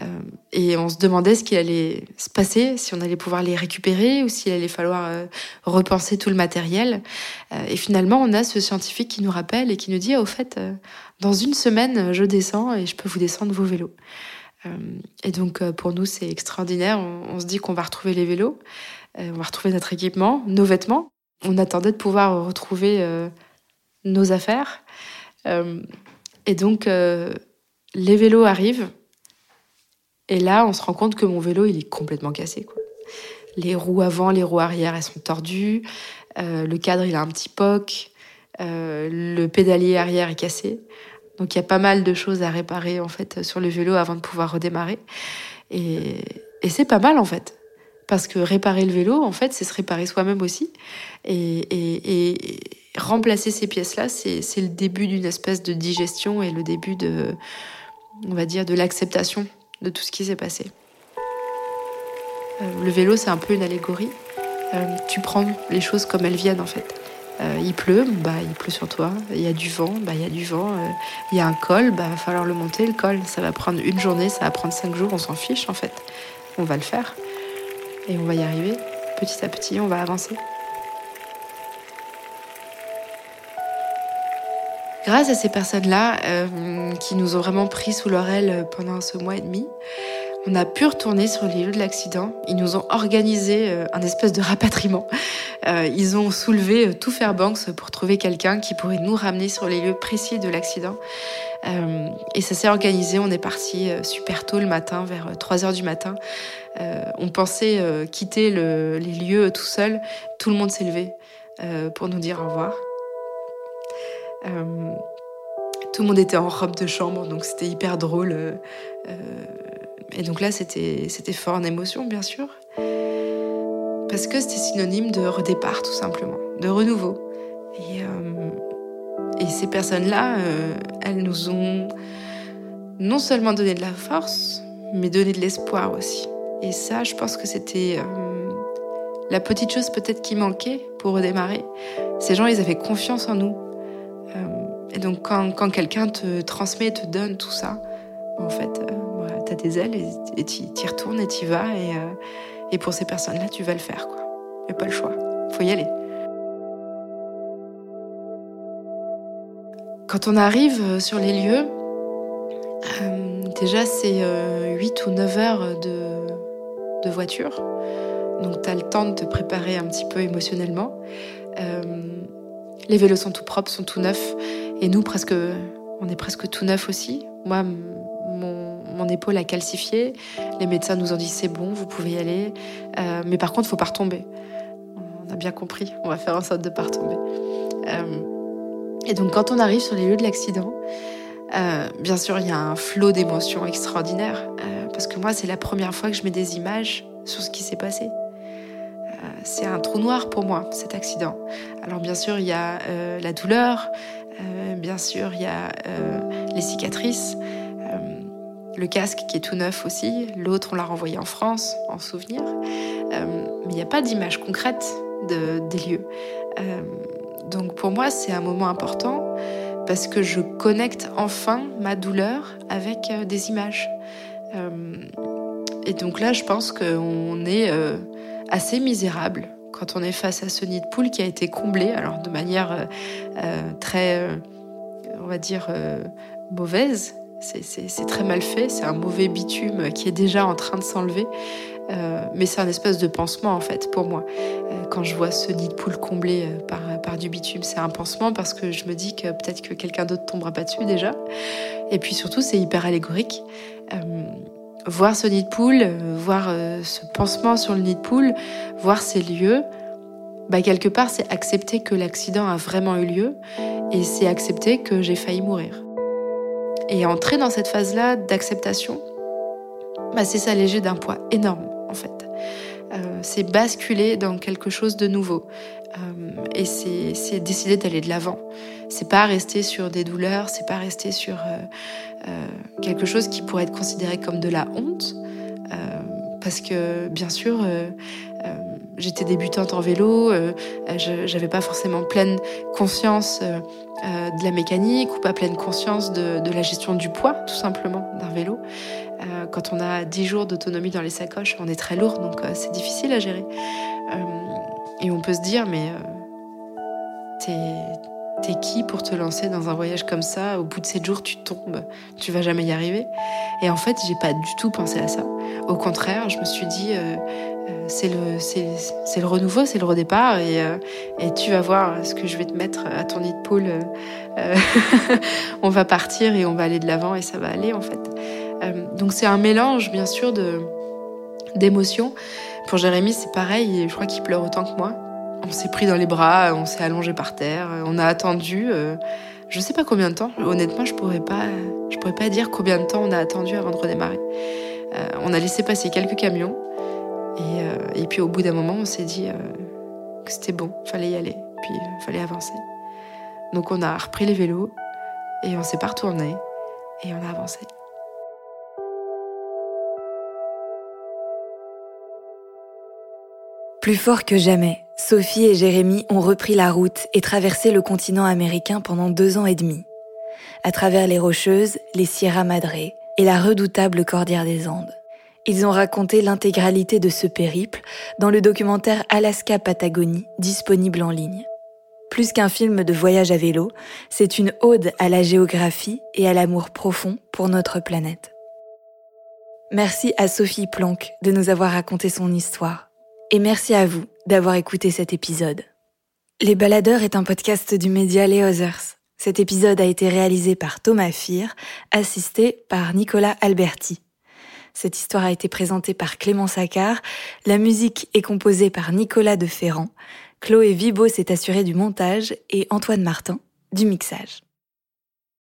Euh, et on se demandait ce qui allait se passer, si on allait pouvoir les récupérer ou s'il allait falloir euh, repenser tout le matériel. Euh, et finalement, on a ce scientifique qui nous rappelle et qui nous dit, au fait, dans une semaine, je descends et je peux vous descendre vos vélos. et donc pour nous c'est extraordinaire. On, se dit qu'on va retrouver les vélos, on va retrouver notre équipement, nos vêtements. On attendait de pouvoir retrouver nos affaires. et donc les vélos arrivent. Et là, on se rend compte que mon vélo, il est complètement cassé. Les roues avant, les roues arrière, elles sont tordues. Euh, le cadre, il a un petit poc. Euh, le pédalier arrière est cassé. Donc il y a pas mal de choses à réparer en fait sur le vélo avant de pouvoir redémarrer. Et c'est pas mal en fait. Parce que réparer le vélo, en fait, c'est se réparer soi-même aussi. Et, remplacer ces pièces-là, c'est le début d'une espèce de digestion et le début de, on va dire, de l'acceptation de tout ce qui s'est passé. Euh, le vélo, c'est un peu une allégorie. Euh, tu prends les choses comme elles viennent en fait. Euh, il pleut, bah il pleut sur toi. Il y a du vent, bah il y a du vent. il y a un col, bah va falloir le monter le col. Ça va prendre une journée, ça va prendre cinq jours, on s'en fiche en fait. On va le faire et on va y arriver. Petit à petit, on va avancer. Grâce à ces personnes-là euh, qui nous ont vraiment pris sous leur aile pendant ce mois et demi, on a pu retourner sur les lieux de l'accident. Ils nous ont organisé euh, un espèce de rapatriement. Euh, ils ont soulevé tout Fairbanks pour trouver quelqu'un qui pourrait nous ramener sur les lieux précis de l'accident. Et ça s'est organisé. On est parti super tôt le matin, vers 3 heures du matin. on pensait quitter les lieux tout seul. Tout le monde s'est levé pour nous dire au revoir. Euh, tout le monde était en robe de chambre, donc c'était hyper drôle. Euh, euh, et donc là, c'était fort en émotion, bien sûr. Parce que c'était synonyme de redépart, tout simplement, de renouveau. Et, et ces personnes-là, elles nous ont non seulement donné de la force, mais donné de l'espoir aussi. Et ça, je pense que c'était la petite chose peut-être qui manquait pour redémarrer. Ces gens, ils avaient confiance en nous. Et donc quand, quand quelqu'un te transmet, te donne tout ça, en fait, euh, tu as des ailes et tu y retournes et tu y vas. Et, euh, pour ces personnes-là, tu vas le faire. Il n'y a pas le choix. faut y aller. Quand on arrive euh, sur les lieux, déjà c'est 8 ou 9 heures de, voiture. Donc tu as le temps de te préparer un petit peu émotionnellement. les vélos sont tout propres, sont tout neufs. Et nous, presque, on est presque tout neuf aussi. Moi, mon, épaule a calcifié. Les médecins nous ont dit c'est bon, vous pouvez y aller. Euh, mais par contre, il faut pas retomber. On a bien compris. On va faire en sorte de pas retomber. Euh, et donc, quand on arrive sur les lieux de l'accident, euh, bien sûr, il y a un flot d'émotions extraordinaires. parce que moi, c'est la première fois que je mets des images sur ce qui s'est passé c'est un trou noir pour moi, cet accident. Alors bien sûr, il y a la douleur, euh, bien sûr, il y a euh, les cicatrices, euh, le casque qui est tout neuf aussi. L'autre, on l'a renvoyé en France, en souvenir. mais il n'y a pas d'image concrète de, des lieux. Donc pour moi, c'est un moment important parce que je connecte enfin ma douleur avec des images. et donc là, je pense qu'on est assez misérable quand on est face à ce nid de poule qui a été comblé, alors de manière euh, euh, très, euh, on va dire, mauvaise. C'est très mal fait, c'est un mauvais bitume qui est déjà en train de s'enlever. Mais c'est un espèce de pansement en fait pour moi. quand je vois ce nid de poule comblé par, par du bitume, c'est un pansement parce que je me dis que peut-être que quelqu'un d'autre tombera pas dessus déjà. Et puis surtout, c'est hyper allégorique voir ce nid de poule, euh, voir euh, ce pansement sur le nid de poule, voir ces lieux, bah quelque part c'est accepter que l'accident a vraiment eu lieu et c'est accepter que j'ai failli mourir. Et entrer dans cette phase-là d'acceptation, bah c'est s'alléger d'un poids énorme en fait. Euh, c'est basculer dans quelque chose de nouveau. et c'est décider d'aller de l'avant. C'est pas rester sur des douleurs, c'est pas rester sur euh, quelque chose qui pourrait être considéré comme de la honte, euh, parce que bien sûr, euh, j'étais débutante en vélo, j'avais pas forcément pleine conscience de la mécanique ou pas pleine conscience de, la gestion du poids, tout simplement, d'un vélo. Quand on a 10 jours d'autonomie dans les sacoches, on est très lourd, donc c'est difficile à gérer. et on peut se dire, mais T'es qui pour te lancer dans un voyage comme ça? Au bout de sept jours, tu tombes, tu vas jamais y arriver. Et en fait, j'ai pas du tout pensé à ça. Au contraire, je me suis dit, euh, euh, c'est le, renouveau, c'est le redépart, euh, et tu vas voir ce que je vais te mettre à ton nid de poule. [LAUGHS] on va partir et on va aller de l'avant et ça va aller en fait. Donc c'est un mélange, bien sûr, de d'émotions. Pour Jérémy, c'est pareil, je crois qu'il pleure autant que moi. On s'est pris dans les bras, on s'est allongé par terre, on a attendu. Euh, je sais pas combien de temps. Honnêtement, je pourrais pas, je pourrais pas dire combien de temps on a attendu avant de redémarrer. Euh, on a laissé passer quelques camions et, euh, et puis au bout d'un moment, on s'est dit que c'était bon, fallait y aller, puis fallait avancer. Donc on a repris les vélos et on s'est pas retourné et on a avancé. Plus fort que jamais, Sophie et Jérémy ont repris la route et traversé le continent américain pendant deux ans et demi. À travers les Rocheuses, les Sierra Madre et la redoutable Cordillère des Andes. Ils ont raconté l'intégralité de ce périple dans le documentaire Alaska-Patagonie, disponible en ligne. Plus qu'un film de voyage à vélo, c'est une ode à la géographie et à l'amour profond pour notre planète. Merci à Sophie Planck de nous avoir raconté son histoire et merci à vous d'avoir écouté cet épisode. Les Baladeurs est un podcast du média Les Others. Cet épisode a été réalisé par Thomas Fir, assisté par Nicolas Alberti. Cette histoire a été présentée par Clément Saccard, la musique est composée par Nicolas de Ferrand, Chloé Vibo s'est assurée du montage et Antoine Martin du mixage.